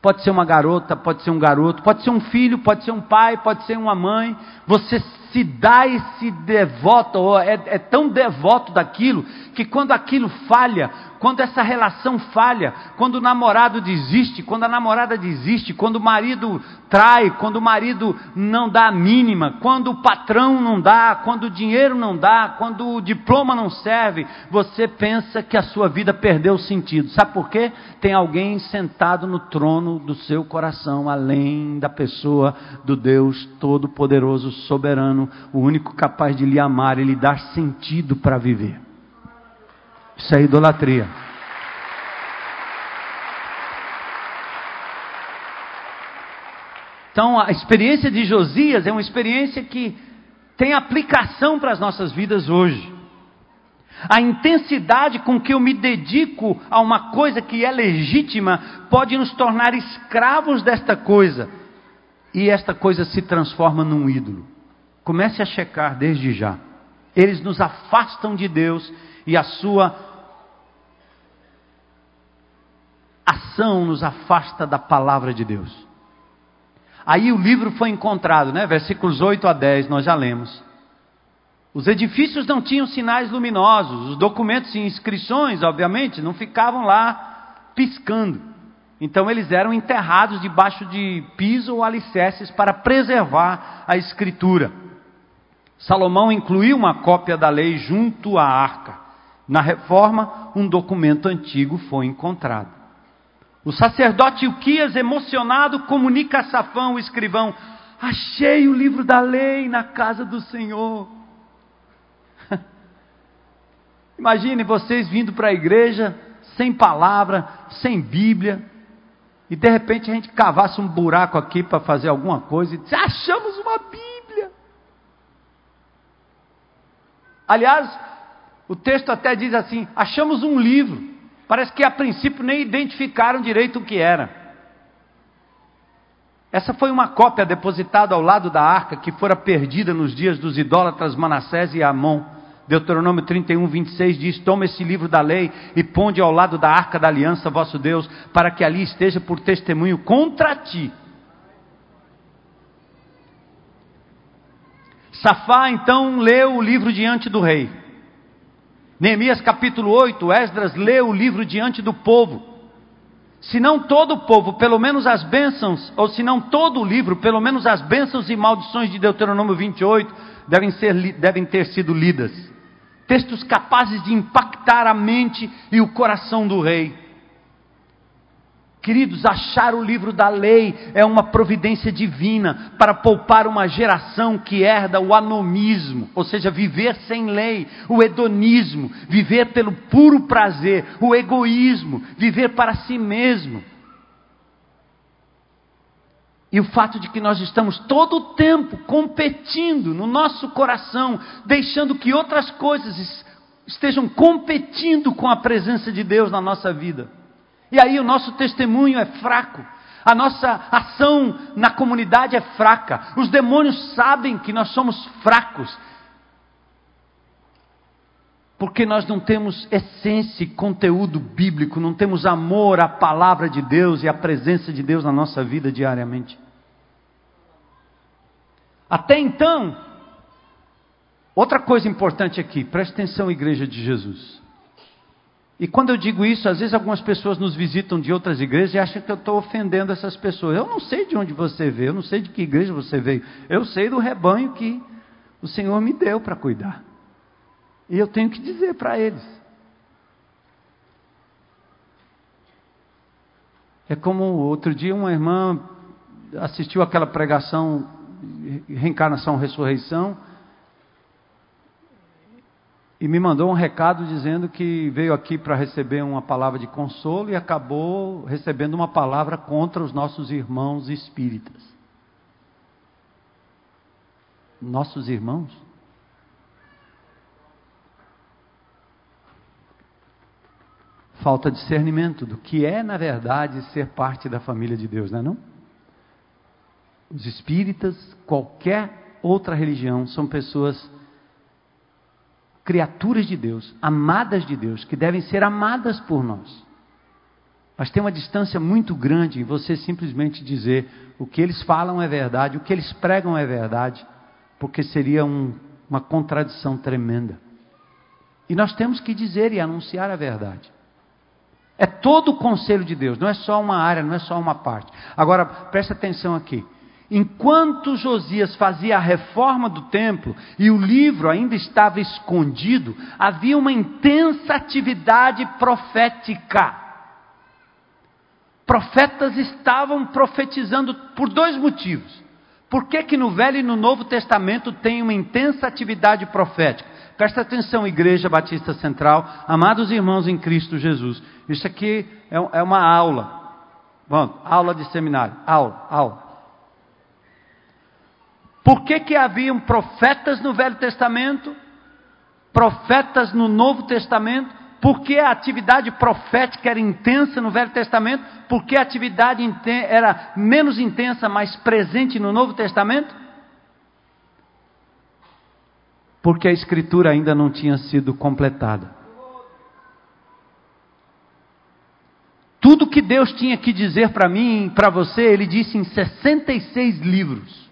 pode ser uma garota, pode ser um garoto, pode ser um filho, pode ser um pai, pode ser uma mãe. Você se dá e se devota, ou é, é tão devoto daquilo, que quando aquilo falha, quando essa relação falha, quando o namorado desiste, quando a namorada desiste, quando o marido trai, quando o marido não dá a mínima, quando o patrão não dá, quando o dinheiro não dá, quando o diploma não serve, você pensa que a sua vida perdeu o sentido. Sabe por quê? Tem alguém sentado no trono do seu coração, além da pessoa do Deus Todo-Poderoso, soberano, o único capaz de lhe amar e lhe dar sentido para viver. Isso é idolatria. Então, a experiência de Josias é uma experiência que tem aplicação para as nossas vidas hoje. A intensidade com que eu me dedico a uma coisa que é legítima pode nos tornar escravos desta coisa. E esta coisa se transforma num ídolo. Comece a checar desde já. Eles nos afastam de Deus e a sua ação nos afasta da palavra de Deus. Aí o livro foi encontrado, né? Versículos 8 a 10, nós já lemos. Os edifícios não tinham sinais luminosos, os documentos e inscrições, obviamente, não ficavam lá piscando. Então eles eram enterrados debaixo de piso ou alicerces para preservar a escritura. Salomão incluiu uma cópia da lei junto à arca. Na reforma, um documento antigo foi encontrado. O sacerdote Uquias, emocionado, comunica a Safão, o escrivão: Achei o livro da lei na casa do Senhor. *laughs* Imagine vocês vindo para a igreja sem palavra, sem Bíblia, e de repente a gente cavasse um buraco aqui para fazer alguma coisa e diz, achamos uma Bíblia. Aliás, o texto até diz assim: achamos um livro. Parece que a princípio nem identificaram direito o que era. Essa foi uma cópia depositada ao lado da arca que fora perdida nos dias dos idólatras Manassés e Amon. Deuteronômio 31, 26 diz: Toma esse livro da lei e ponde ao lado da arca da aliança, vosso Deus, para que ali esteja por testemunho contra ti. Safá então leu o livro diante do rei. Neemias capítulo 8, Esdras leu o livro diante do povo. Se não todo o povo, pelo menos as bênçãos, ou se não todo o livro, pelo menos as bênçãos e maldições de Deuteronômio 28 devem, ser, devem ter sido lidas textos capazes de impactar a mente e o coração do rei. Queridos, achar o livro da lei é uma providência divina para poupar uma geração que herda o anomismo, ou seja, viver sem lei, o hedonismo, viver pelo puro prazer, o egoísmo, viver para si mesmo. E o fato de que nós estamos todo o tempo competindo no nosso coração, deixando que outras coisas estejam competindo com a presença de Deus na nossa vida. E aí o nosso testemunho é fraco, a nossa ação na comunidade é fraca, os demônios sabem que nós somos fracos, porque nós não temos essência e conteúdo bíblico, não temos amor à palavra de Deus e à presença de Deus na nossa vida diariamente. Até então, outra coisa importante aqui, preste atenção, igreja de Jesus. E quando eu digo isso, às vezes algumas pessoas nos visitam de outras igrejas e acham que eu estou ofendendo essas pessoas. Eu não sei de onde você veio, eu não sei de que igreja você veio. Eu sei do rebanho que o Senhor me deu para cuidar. E eu tenho que dizer para eles. É como outro dia uma irmã assistiu aquela pregação reencarnação, ressurreição e me mandou um recado dizendo que veio aqui para receber uma palavra de consolo e acabou recebendo uma palavra contra os nossos irmãos espíritas. Nossos irmãos? falta discernimento do que é, na verdade, ser parte da família de Deus, não é não? Os espíritas, qualquer outra religião, são pessoas criaturas de Deus, amadas de Deus, que devem ser amadas por nós. Mas tem uma distância muito grande em você simplesmente dizer o que eles falam é verdade, o que eles pregam é verdade, porque seria um, uma contradição tremenda. E nós temos que dizer e anunciar a verdade. É todo o conselho de Deus, não é só uma área, não é só uma parte. Agora, presta atenção aqui. Enquanto Josias fazia a reforma do templo e o livro ainda estava escondido, havia uma intensa atividade profética. Profetas estavam profetizando por dois motivos. Por que, que no Velho e no Novo Testamento tem uma intensa atividade profética? Presta atenção, Igreja Batista Central, amados irmãos em Cristo Jesus. Isso aqui é, é uma aula. Vamos, aula de seminário. Aula, aula. Por que, que haviam profetas no Velho Testamento, profetas no Novo Testamento? Por que a atividade profética era intensa no Velho Testamento? Por que a atividade era menos intensa, mas presente no Novo Testamento? Porque a Escritura ainda não tinha sido completada. Tudo que Deus tinha que dizer para mim, para você, Ele disse em 66 livros.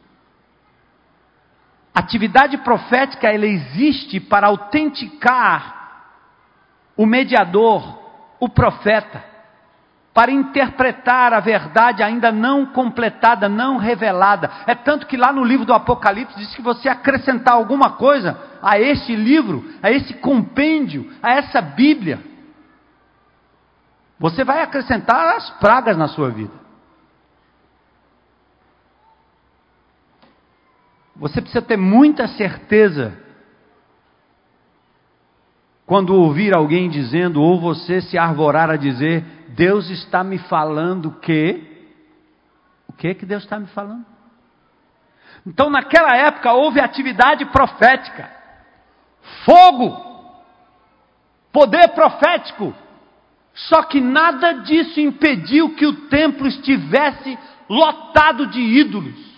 Atividade profética ela existe para autenticar o mediador, o profeta, para interpretar a verdade ainda não completada, não revelada. É tanto que lá no livro do Apocalipse diz que você acrescentar alguma coisa a este livro, a esse compêndio, a essa Bíblia, você vai acrescentar as pragas na sua vida. Você precisa ter muita certeza quando ouvir alguém dizendo, ou você se arvorar a dizer, Deus está me falando que. O que que Deus está me falando? Então, naquela época, houve atividade profética, fogo, poder profético. Só que nada disso impediu que o templo estivesse lotado de ídolos.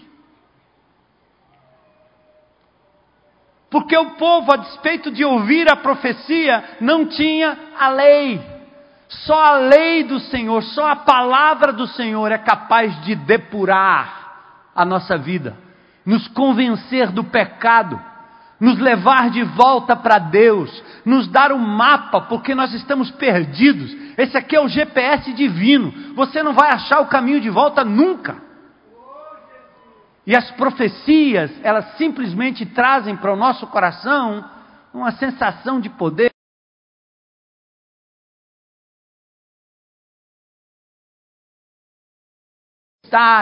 Porque o povo, a despeito de ouvir a profecia, não tinha a lei. Só a lei do Senhor, só a palavra do Senhor é capaz de depurar a nossa vida, nos convencer do pecado, nos levar de volta para Deus, nos dar um mapa, porque nós estamos perdidos. Esse aqui é o GPS divino. Você não vai achar o caminho de volta nunca. E as profecias, elas simplesmente trazem para o nosso coração uma sensação de poder.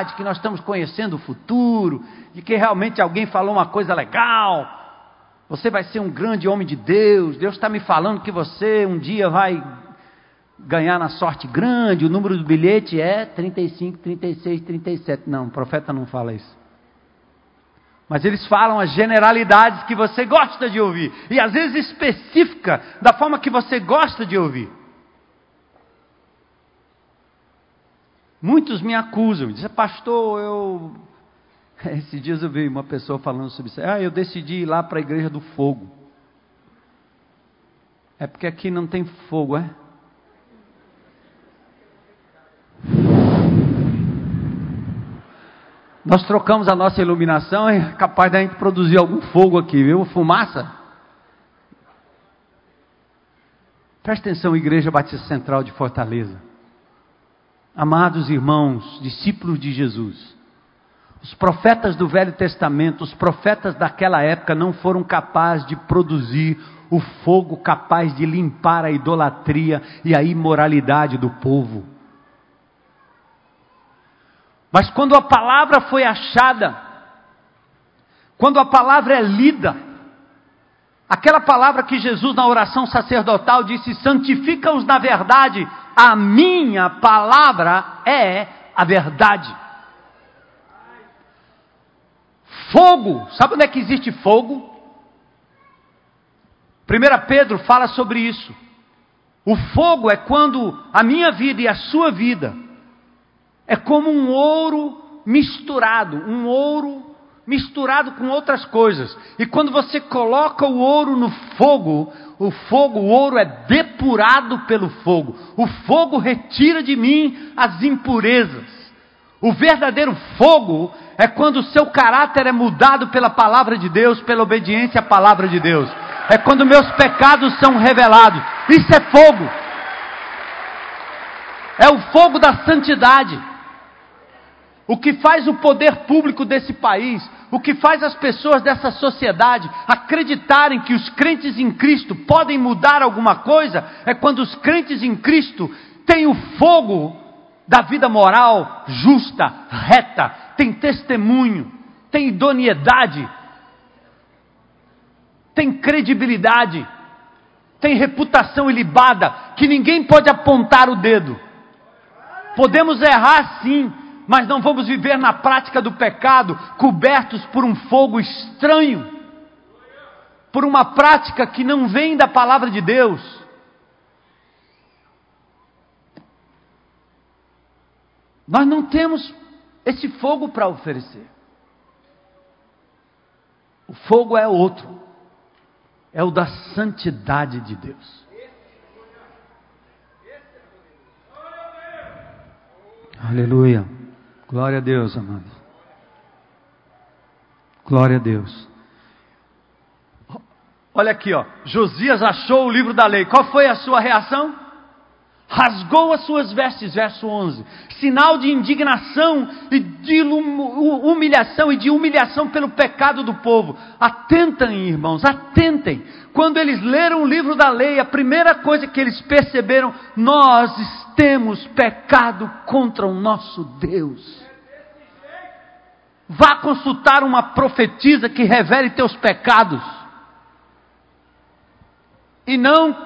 de que nós estamos conhecendo o futuro, de que realmente alguém falou uma coisa legal. Você vai ser um grande homem de Deus. Deus está me falando que você um dia vai ganhar na sorte grande. O número do bilhete é 35, 36, 37. Não, o profeta não fala isso. Mas eles falam as generalidades que você gosta de ouvir. E às vezes específica da forma que você gosta de ouvir. Muitos me acusam, dizem, pastor, eu. *laughs* Esses dias eu vi uma pessoa falando sobre isso. Ah, eu decidi ir lá para a igreja do fogo. É porque aqui não tem fogo, é? Nós trocamos a nossa iluminação, é capaz da gente produzir algum fogo aqui, viu? Fumaça. Presta atenção, Igreja Batista Central de Fortaleza. Amados irmãos, discípulos de Jesus, os profetas do Velho Testamento, os profetas daquela época não foram capazes de produzir o fogo capaz de limpar a idolatria e a imoralidade do povo. Mas quando a palavra foi achada, quando a palavra é lida, aquela palavra que Jesus na oração sacerdotal disse: santifica-os na verdade, a minha palavra é a verdade. Fogo, sabe onde é que existe fogo? 1 Pedro fala sobre isso. O fogo é quando a minha vida e a sua vida é como um ouro misturado, um ouro misturado com outras coisas. E quando você coloca o ouro no fogo, o fogo, o ouro é depurado pelo fogo. O fogo retira de mim as impurezas. O verdadeiro fogo é quando o seu caráter é mudado pela palavra de Deus, pela obediência à palavra de Deus. É quando meus pecados são revelados. Isso é fogo. É o fogo da santidade. O que faz o poder público desse país, o que faz as pessoas dessa sociedade acreditarem que os crentes em Cristo podem mudar alguma coisa, é quando os crentes em Cristo têm o fogo da vida moral justa, reta, tem testemunho, tem idoneidade, tem credibilidade, tem reputação ilibada, que ninguém pode apontar o dedo. Podemos errar sim, mas não vamos viver na prática do pecado, cobertos por um fogo estranho, por uma prática que não vem da palavra de Deus. Nós não temos esse fogo para oferecer. O fogo é outro, é o da santidade de Deus. Aleluia. Glória a Deus, amado. Glória a Deus. Olha aqui, ó. Josias achou o livro da lei. Qual foi a sua reação? Rasgou as suas vestes, verso 11. Sinal de indignação e de humilhação e de humilhação pelo pecado do povo. Atentem, irmãos, atentem. Quando eles leram o livro da lei, a primeira coisa que eles perceberam, nós temos pecado contra o nosso Deus. Vá consultar uma profetisa que revele teus pecados. E não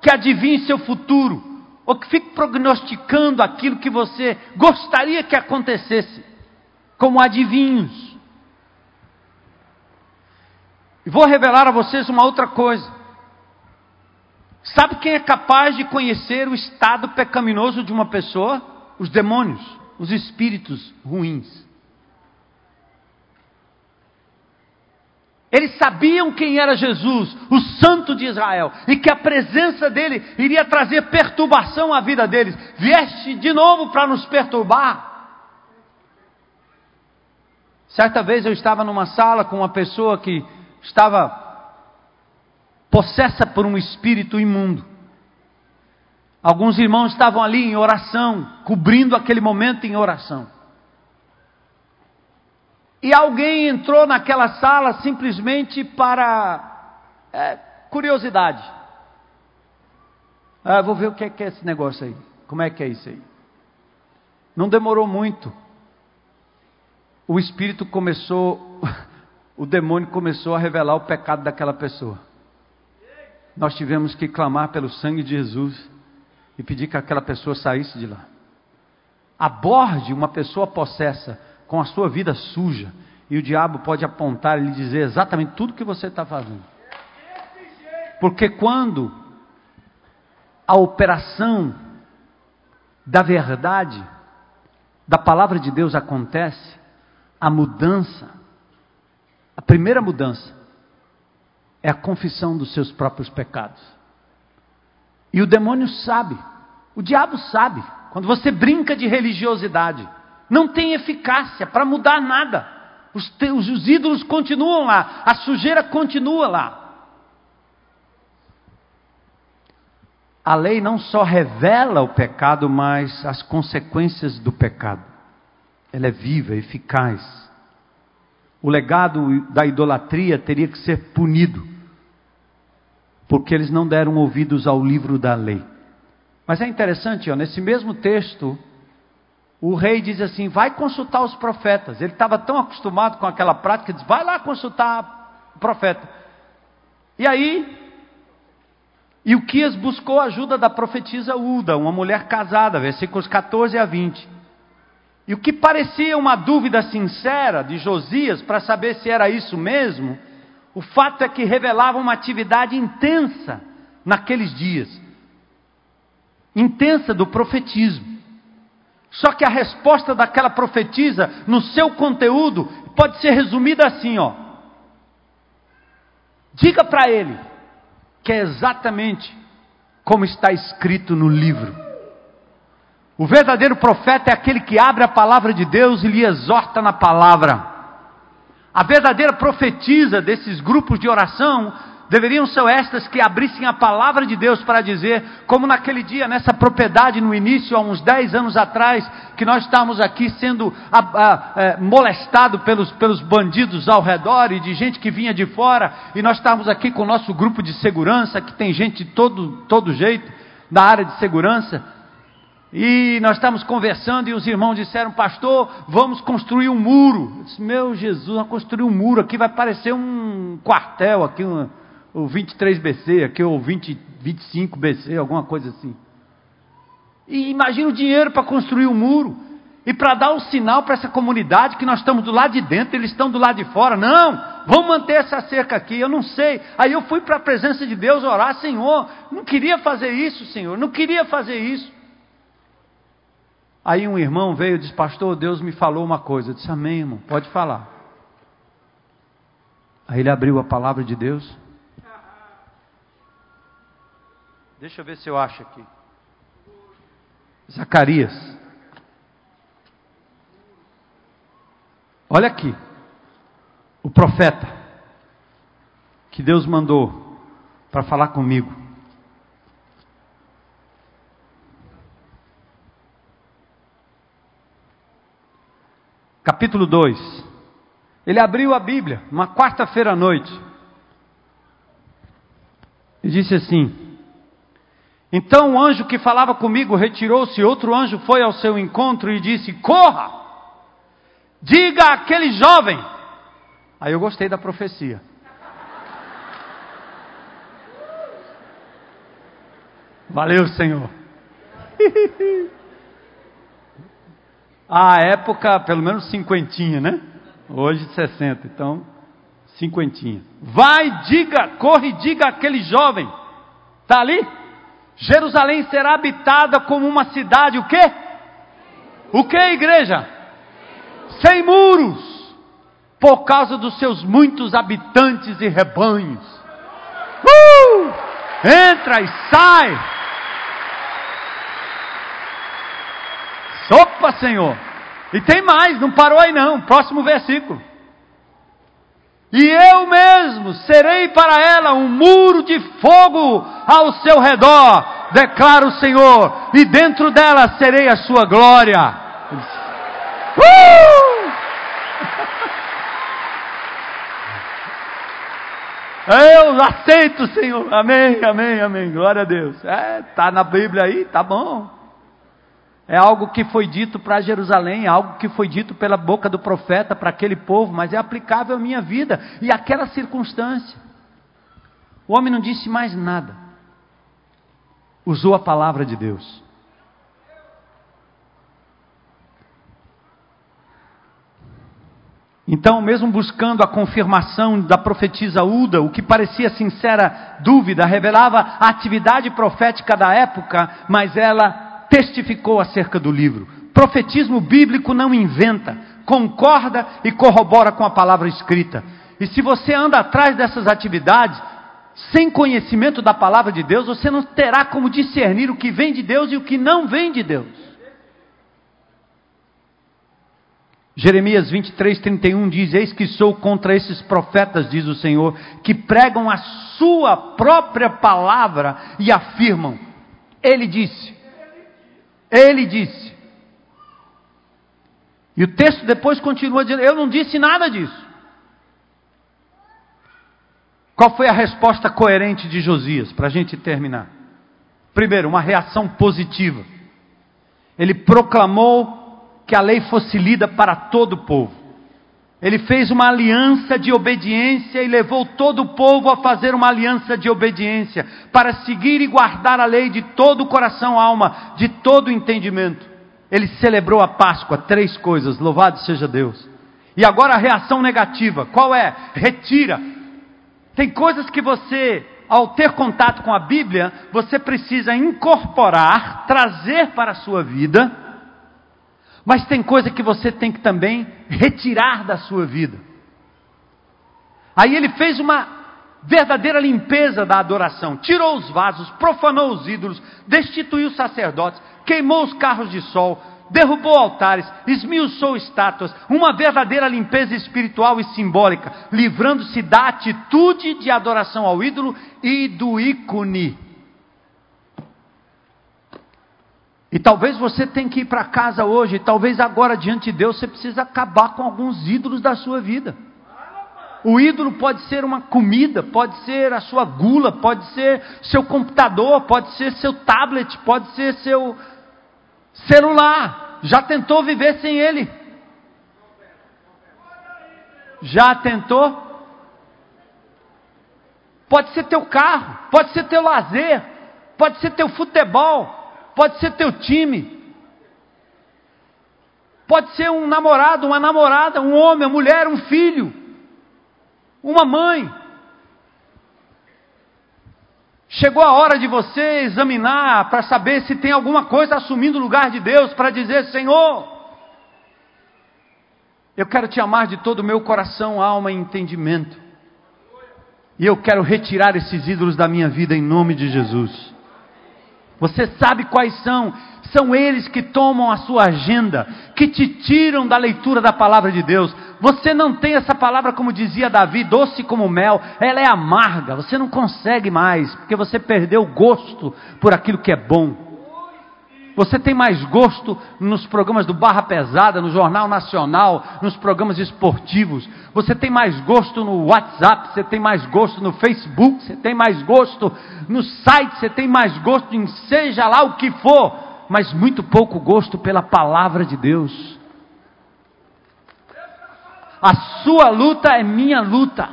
que adivinhe seu futuro, ou que fique prognosticando aquilo que você gostaria que acontecesse, como adivinhos. E vou revelar a vocês uma outra coisa. Sabe quem é capaz de conhecer o estado pecaminoso de uma pessoa? Os demônios, os espíritos ruins. Eles sabiam quem era Jesus, o Santo de Israel, e que a presença dele iria trazer perturbação à vida deles. Vieste de novo para nos perturbar. Certa vez eu estava numa sala com uma pessoa que estava possessa por um espírito imundo. Alguns irmãos estavam ali em oração, cobrindo aquele momento em oração. E alguém entrou naquela sala simplesmente para é, curiosidade. Ah, vou ver o que é, que é esse negócio aí. Como é que é isso aí? Não demorou muito. O espírito começou, *laughs* o demônio começou a revelar o pecado daquela pessoa nós tivemos que clamar pelo sangue de Jesus e pedir que aquela pessoa saísse de lá. Aborde uma pessoa possessa com a sua vida suja e o diabo pode apontar e lhe dizer exatamente tudo que você está fazendo. Porque quando a operação da verdade, da palavra de Deus acontece, a mudança, a primeira mudança é a confissão dos seus próprios pecados. E o demônio sabe, o diabo sabe, quando você brinca de religiosidade, não tem eficácia para mudar nada. Os, teus, os ídolos continuam lá, a sujeira continua lá. A lei não só revela o pecado, mas as consequências do pecado. Ela é viva, eficaz. O legado da idolatria teria que ser punido porque eles não deram ouvidos ao livro da lei. Mas é interessante, ó, nesse mesmo texto, o rei diz assim: vai consultar os profetas. Ele estava tão acostumado com aquela prática, diz: vai lá consultar o profeta. E aí, Ilquias buscou a ajuda da profetisa Uda, uma mulher casada, versículos 14 a 20. E o que parecia uma dúvida sincera de Josias para saber se era isso mesmo, o fato é que revelava uma atividade intensa naqueles dias intensa do profetismo. Só que a resposta daquela profetisa, no seu conteúdo, pode ser resumida assim, ó. Diga para ele que é exatamente como está escrito no livro. O verdadeiro profeta é aquele que abre a palavra de Deus e lhe exorta na palavra. A verdadeira profetisa desses grupos de oração deveriam ser estas que abrissem a palavra de Deus para dizer, como naquele dia, nessa propriedade no início, há uns 10 anos atrás, que nós estávamos aqui sendo a, é, molestado pelos, pelos bandidos ao redor e de gente que vinha de fora, e nós estávamos aqui com o nosso grupo de segurança, que tem gente de todo, todo jeito, da área de segurança, e nós estávamos conversando e os irmãos disseram, pastor, vamos construir um muro. Eu disse, meu Jesus, vamos construir um muro aqui, vai parecer um quartel aqui, um, o 23BC, aqui, ou 20, 25BC, alguma coisa assim. E imagina o dinheiro para construir um muro. e para dar um sinal para essa comunidade que nós estamos do lado de dentro, eles estão do lado de fora. Não, vamos manter essa cerca aqui. Eu não sei. Aí eu fui para a presença de Deus orar, Senhor, não queria fazer isso, Senhor, não queria fazer isso. Aí um irmão veio e disse: Pastor, Deus me falou uma coisa. Eu disse: Amém, irmão, pode falar. Aí ele abriu a palavra de Deus. Deixa eu ver se eu acho aqui. Zacarias. Olha aqui. O profeta que Deus mandou para falar comigo. Capítulo 2. Ele abriu a Bíblia, uma quarta-feira à noite, e disse assim: Então o anjo que falava comigo retirou-se, outro anjo foi ao seu encontro e disse: Corra! Diga àquele jovem. Aí eu gostei da profecia. Valeu, Senhor. *laughs* A época, pelo menos cinquentinha, né? Hoje 60, então cinquentinha. Vai, diga, corre, diga àquele jovem. Tá ali? Jerusalém será habitada como uma cidade, o quê? O que, igreja? sem muros, por causa dos seus muitos habitantes e rebanhos. Uh! Entra e sai. Opa, Senhor. E tem mais, não parou aí não. Próximo versículo. E eu mesmo serei para ela um muro de fogo ao seu redor, declara o Senhor, e dentro dela serei a sua glória. Uh! *laughs* Eu aceito, Senhor. Amém, amém, amém. Glória a Deus. É, tá na Bíblia aí, tá bom. É algo que foi dito para Jerusalém, algo que foi dito pela boca do profeta para aquele povo, mas é aplicável à minha vida e àquela circunstância. O homem não disse mais nada. Usou a palavra de Deus. Então, mesmo buscando a confirmação da profetisa Uda, o que parecia sincera dúvida, revelava a atividade profética da época, mas ela testificou acerca do livro. Profetismo bíblico não inventa, concorda e corrobora com a palavra escrita. E se você anda atrás dessas atividades, sem conhecimento da palavra de Deus, você não terá como discernir o que vem de Deus e o que não vem de Deus. Jeremias 23, 31 diz: Eis que sou contra esses profetas, diz o Senhor, que pregam a sua própria palavra e afirmam: Ele disse. Ele disse. E o texto depois continua dizendo: Eu não disse nada disso. Qual foi a resposta coerente de Josias, para a gente terminar? Primeiro, uma reação positiva. Ele proclamou que a lei fosse lida para todo o povo. Ele fez uma aliança de obediência e levou todo o povo a fazer uma aliança de obediência, para seguir e guardar a lei de todo o coração, alma, de todo o entendimento. Ele celebrou a Páscoa, três coisas, louvado seja Deus. E agora a reação negativa, qual é? Retira. Tem coisas que você, ao ter contato com a Bíblia, você precisa incorporar, trazer para a sua vida mas tem coisa que você tem que também retirar da sua vida. Aí ele fez uma verdadeira limpeza da adoração, tirou os vasos, profanou os ídolos, destituiu os sacerdotes, queimou os carros de sol, derrubou altares, esmiuçou estátuas, uma verdadeira limpeza espiritual e simbólica, livrando-se da atitude de adoração ao ídolo e do ícone. E talvez você tenha que ir para casa hoje, talvez agora diante de Deus você precisa acabar com alguns ídolos da sua vida. O ídolo pode ser uma comida, pode ser a sua gula, pode ser seu computador, pode ser seu tablet, pode ser seu celular. Já tentou viver sem ele? Já tentou? Pode ser teu carro, pode ser teu lazer, pode ser teu futebol, pode ser teu time. Pode ser um namorado, uma namorada, um homem, uma mulher, um filho, uma mãe. Chegou a hora de você examinar para saber se tem alguma coisa assumindo o lugar de Deus para dizer: Senhor, eu quero te amar de todo o meu coração, alma e entendimento. E eu quero retirar esses ídolos da minha vida em nome de Jesus. Você sabe quais são? São eles que tomam a sua agenda, que te tiram da leitura da palavra de Deus. Você não tem essa palavra, como dizia Davi, doce como mel, ela é amarga, você não consegue mais, porque você perdeu o gosto por aquilo que é bom. Você tem mais gosto nos programas do Barra Pesada, no Jornal Nacional, nos programas esportivos. Você tem mais gosto no WhatsApp, você tem mais gosto no Facebook, você tem mais gosto no site, você tem mais gosto em seja lá o que for, mas muito pouco gosto pela palavra de Deus. A sua luta é minha luta.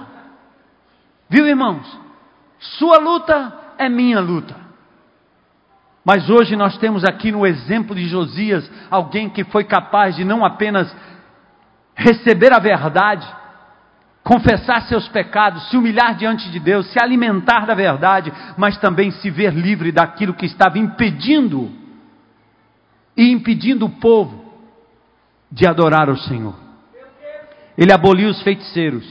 Viu, irmãos? Sua luta é minha luta. Mas hoje nós temos aqui no exemplo de Josias alguém que foi capaz de não apenas receber a verdade, confessar seus pecados, se humilhar diante de Deus, se alimentar da verdade, mas também se ver livre daquilo que estava impedindo e impedindo o povo de adorar o Senhor. Ele aboliu os feiticeiros,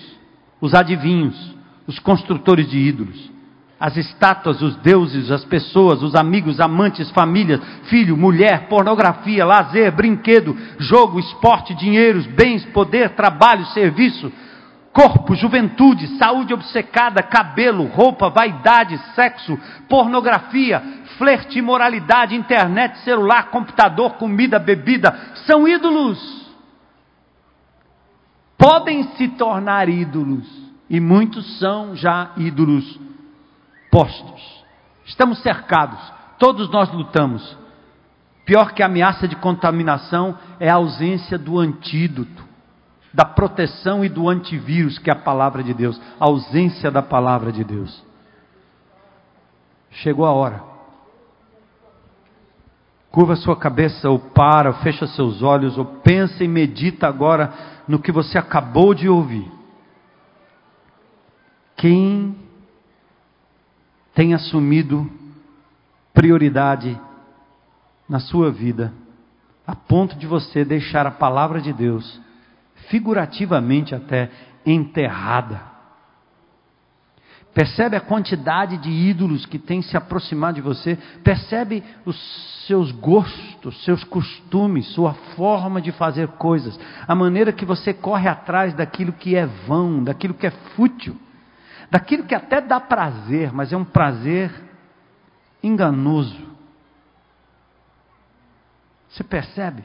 os adivinhos, os construtores de ídolos as estátuas, os deuses, as pessoas, os amigos, amantes, famílias, filho, mulher, pornografia, lazer, brinquedo, jogo, esporte, dinheiros, bens, poder, trabalho, serviço, corpo, juventude, saúde obcecada, cabelo, roupa, vaidade, sexo, pornografia, flerte, imoralidade, internet, celular, computador, comida, bebida, são ídolos. Podem se tornar ídolos, e muitos são já ídolos postos. Estamos cercados, todos nós lutamos. Pior que a ameaça de contaminação é a ausência do antídoto, da proteção e do antivírus, que é a palavra de Deus, a ausência da palavra de Deus. Chegou a hora. Curva sua cabeça, ou para, fecha seus olhos, ou pensa e medita agora no que você acabou de ouvir. Quem tem assumido prioridade na sua vida, a ponto de você deixar a palavra de Deus, figurativamente até, enterrada. Percebe a quantidade de ídolos que tem se aproximado de você? Percebe os seus gostos, seus costumes, sua forma de fazer coisas, a maneira que você corre atrás daquilo que é vão, daquilo que é fútil daquilo que até dá prazer, mas é um prazer enganoso. Você percebe?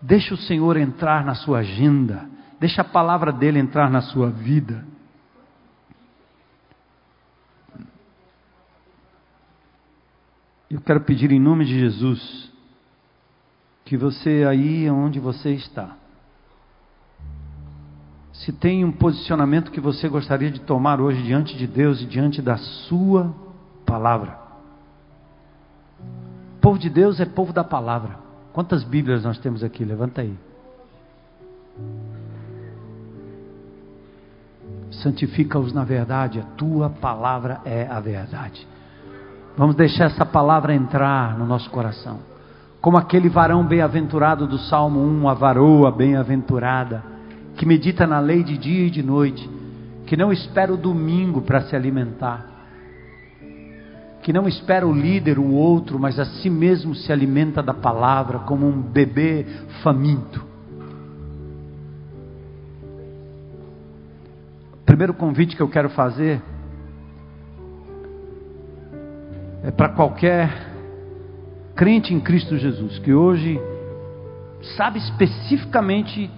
Deixa o Senhor entrar na sua agenda, deixa a palavra dele entrar na sua vida. Eu quero pedir em nome de Jesus que você aí onde você está, se tem um posicionamento que você gostaria de tomar hoje diante de Deus e diante da Sua palavra. O povo de Deus é povo da palavra. Quantas Bíblias nós temos aqui? Levanta aí. Santifica-os na verdade, a tua palavra é a verdade. Vamos deixar essa palavra entrar no nosso coração. Como aquele varão bem-aventurado do Salmo 1, a varoa bem-aventurada que medita na lei de dia e de noite, que não espera o domingo para se alimentar, que não espera o líder, o outro, mas a si mesmo se alimenta da palavra como um bebê faminto. O primeiro convite que eu quero fazer é para qualquer crente em Cristo Jesus que hoje sabe especificamente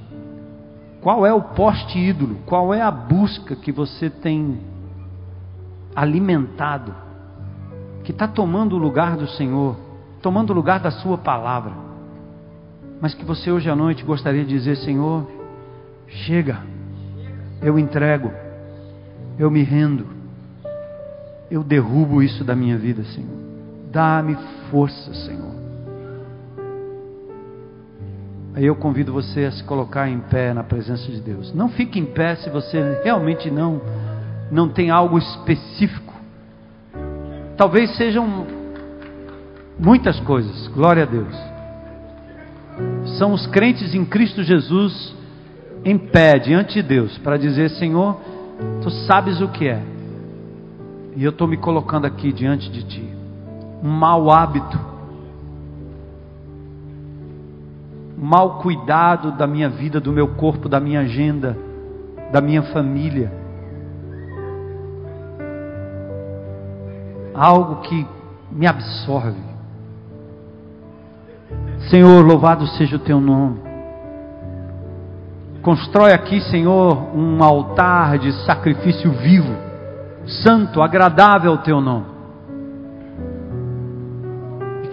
qual é o poste ídolo? Qual é a busca que você tem alimentado, que está tomando o lugar do Senhor, tomando o lugar da Sua palavra, mas que você hoje à noite gostaria de dizer: Senhor, chega, eu entrego, eu me rendo, eu derrubo isso da minha vida, Senhor. Dá-me força, Senhor. Aí eu convido você a se colocar em pé na presença de Deus. Não fique em pé se você realmente não não tem algo específico. Talvez sejam muitas coisas. Glória a Deus. São os crentes em Cristo Jesus em pé diante de Deus para dizer: Senhor, tu sabes o que é, e eu estou me colocando aqui diante de ti. Um mau hábito, mau cuidado da minha vida, do meu corpo, da minha agenda, da minha família. Algo que me absorve. Senhor, louvado seja o teu nome. Constrói aqui, Senhor, um altar de sacrifício vivo, santo, agradável ao teu nome.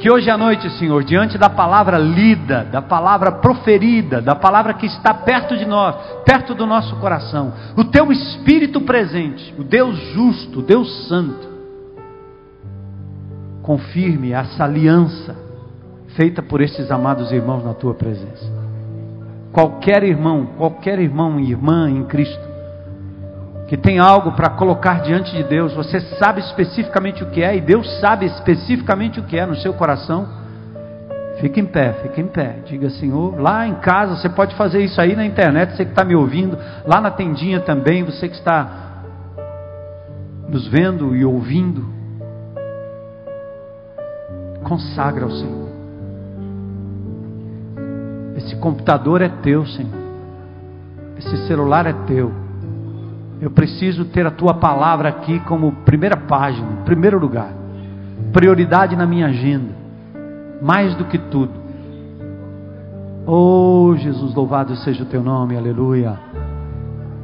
Que hoje à noite, Senhor, diante da palavra lida, da palavra proferida, da palavra que está perto de nós, perto do nosso coração, o teu espírito presente, o Deus justo, o Deus santo, confirme essa aliança feita por estes amados irmãos na tua presença. Qualquer irmão, qualquer irmão e irmã em Cristo, que tem algo para colocar diante de Deus, você sabe especificamente o que é, e Deus sabe especificamente o que é no seu coração. Fique em pé, fique em pé. Diga, Senhor, lá em casa, você pode fazer isso aí na internet, você que está me ouvindo, lá na tendinha também, você que está nos vendo e ouvindo. Consagra ao Senhor. Esse computador é teu, Senhor. Esse celular é teu. Eu preciso ter a tua palavra aqui como primeira página, primeiro lugar. Prioridade na minha agenda. Mais do que tudo. Oh, Jesus, louvado seja o teu nome, aleluia.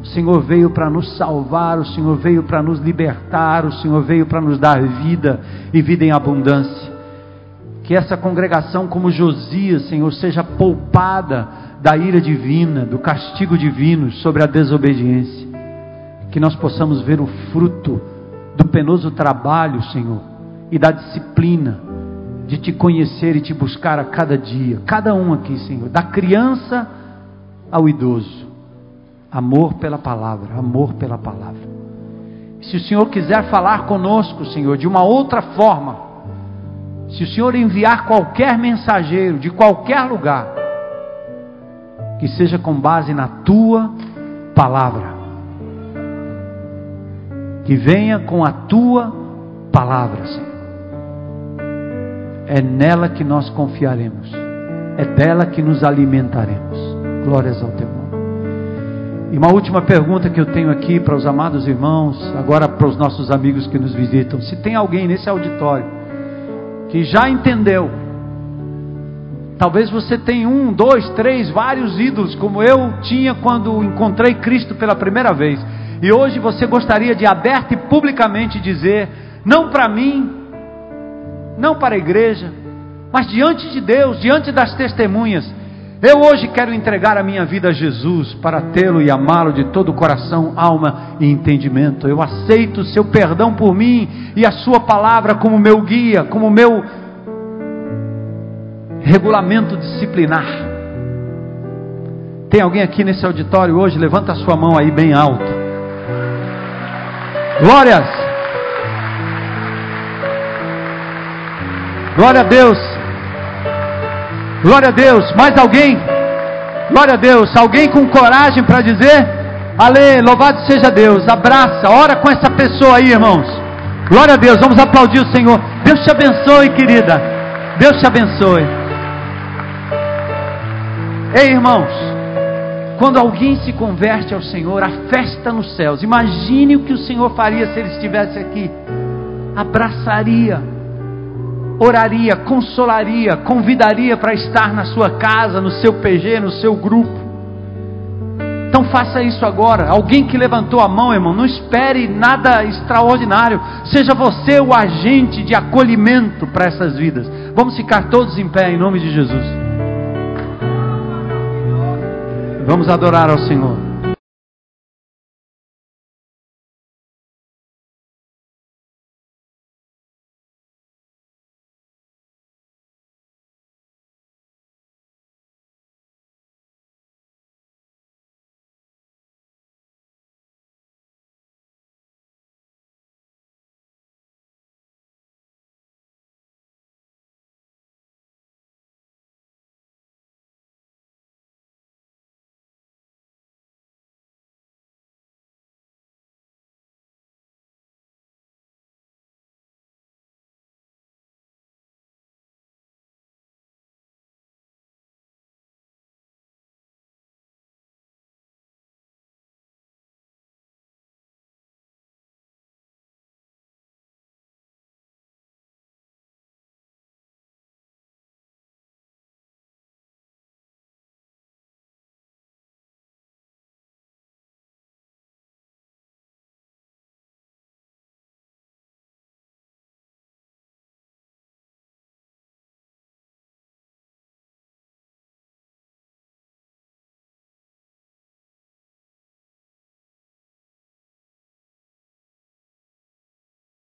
O Senhor veio para nos salvar, o Senhor veio para nos libertar, o Senhor veio para nos dar vida e vida em abundância. Que essa congregação, como Josias, Senhor, seja poupada da ira divina, do castigo divino sobre a desobediência. Que nós possamos ver o fruto do penoso trabalho, Senhor, e da disciplina de te conhecer e te buscar a cada dia, cada um aqui, Senhor, da criança ao idoso. Amor pela palavra, amor pela palavra. Se o Senhor quiser falar conosco, Senhor, de uma outra forma, se o Senhor enviar qualquer mensageiro de qualquer lugar, que seja com base na tua palavra, que venha com a tua palavra, Senhor. É nela que nós confiaremos, é dela que nos alimentaremos. Glórias ao teu nome. E uma última pergunta que eu tenho aqui para os amados irmãos, agora para os nossos amigos que nos visitam: se tem alguém nesse auditório que já entendeu. Talvez você tenha um, dois, três, vários ídolos, como eu tinha quando encontrei Cristo pela primeira vez. E hoje você gostaria de aberto e publicamente dizer: não para mim, não para a igreja, mas diante de Deus, diante das testemunhas, eu hoje quero entregar a minha vida a Jesus para tê-lo e amá-lo de todo o coração, alma e entendimento. Eu aceito o seu perdão por mim e a sua palavra como meu guia, como meu regulamento disciplinar. Tem alguém aqui nesse auditório hoje? Levanta a sua mão aí bem alto. Glórias! Glória a Deus! Glória a Deus. Mais alguém? Glória a Deus. Alguém com coragem para dizer? Ale, louvado seja Deus. Abraça, ora com essa pessoa aí, irmãos. Glória a Deus. Vamos aplaudir o Senhor. Deus te abençoe, querida. Deus te abençoe. Ei, irmãos. Quando alguém se converte ao Senhor, a festa nos céus. Imagine o que o Senhor faria se ele estivesse aqui. Abraçaria oraria, consolaria, convidaria para estar na sua casa, no seu PG, no seu grupo. Então faça isso agora. Alguém que levantou a mão, irmão, não espere nada extraordinário. Seja você o agente de acolhimento para essas vidas. Vamos ficar todos em pé em nome de Jesus. Vamos adorar ao Senhor.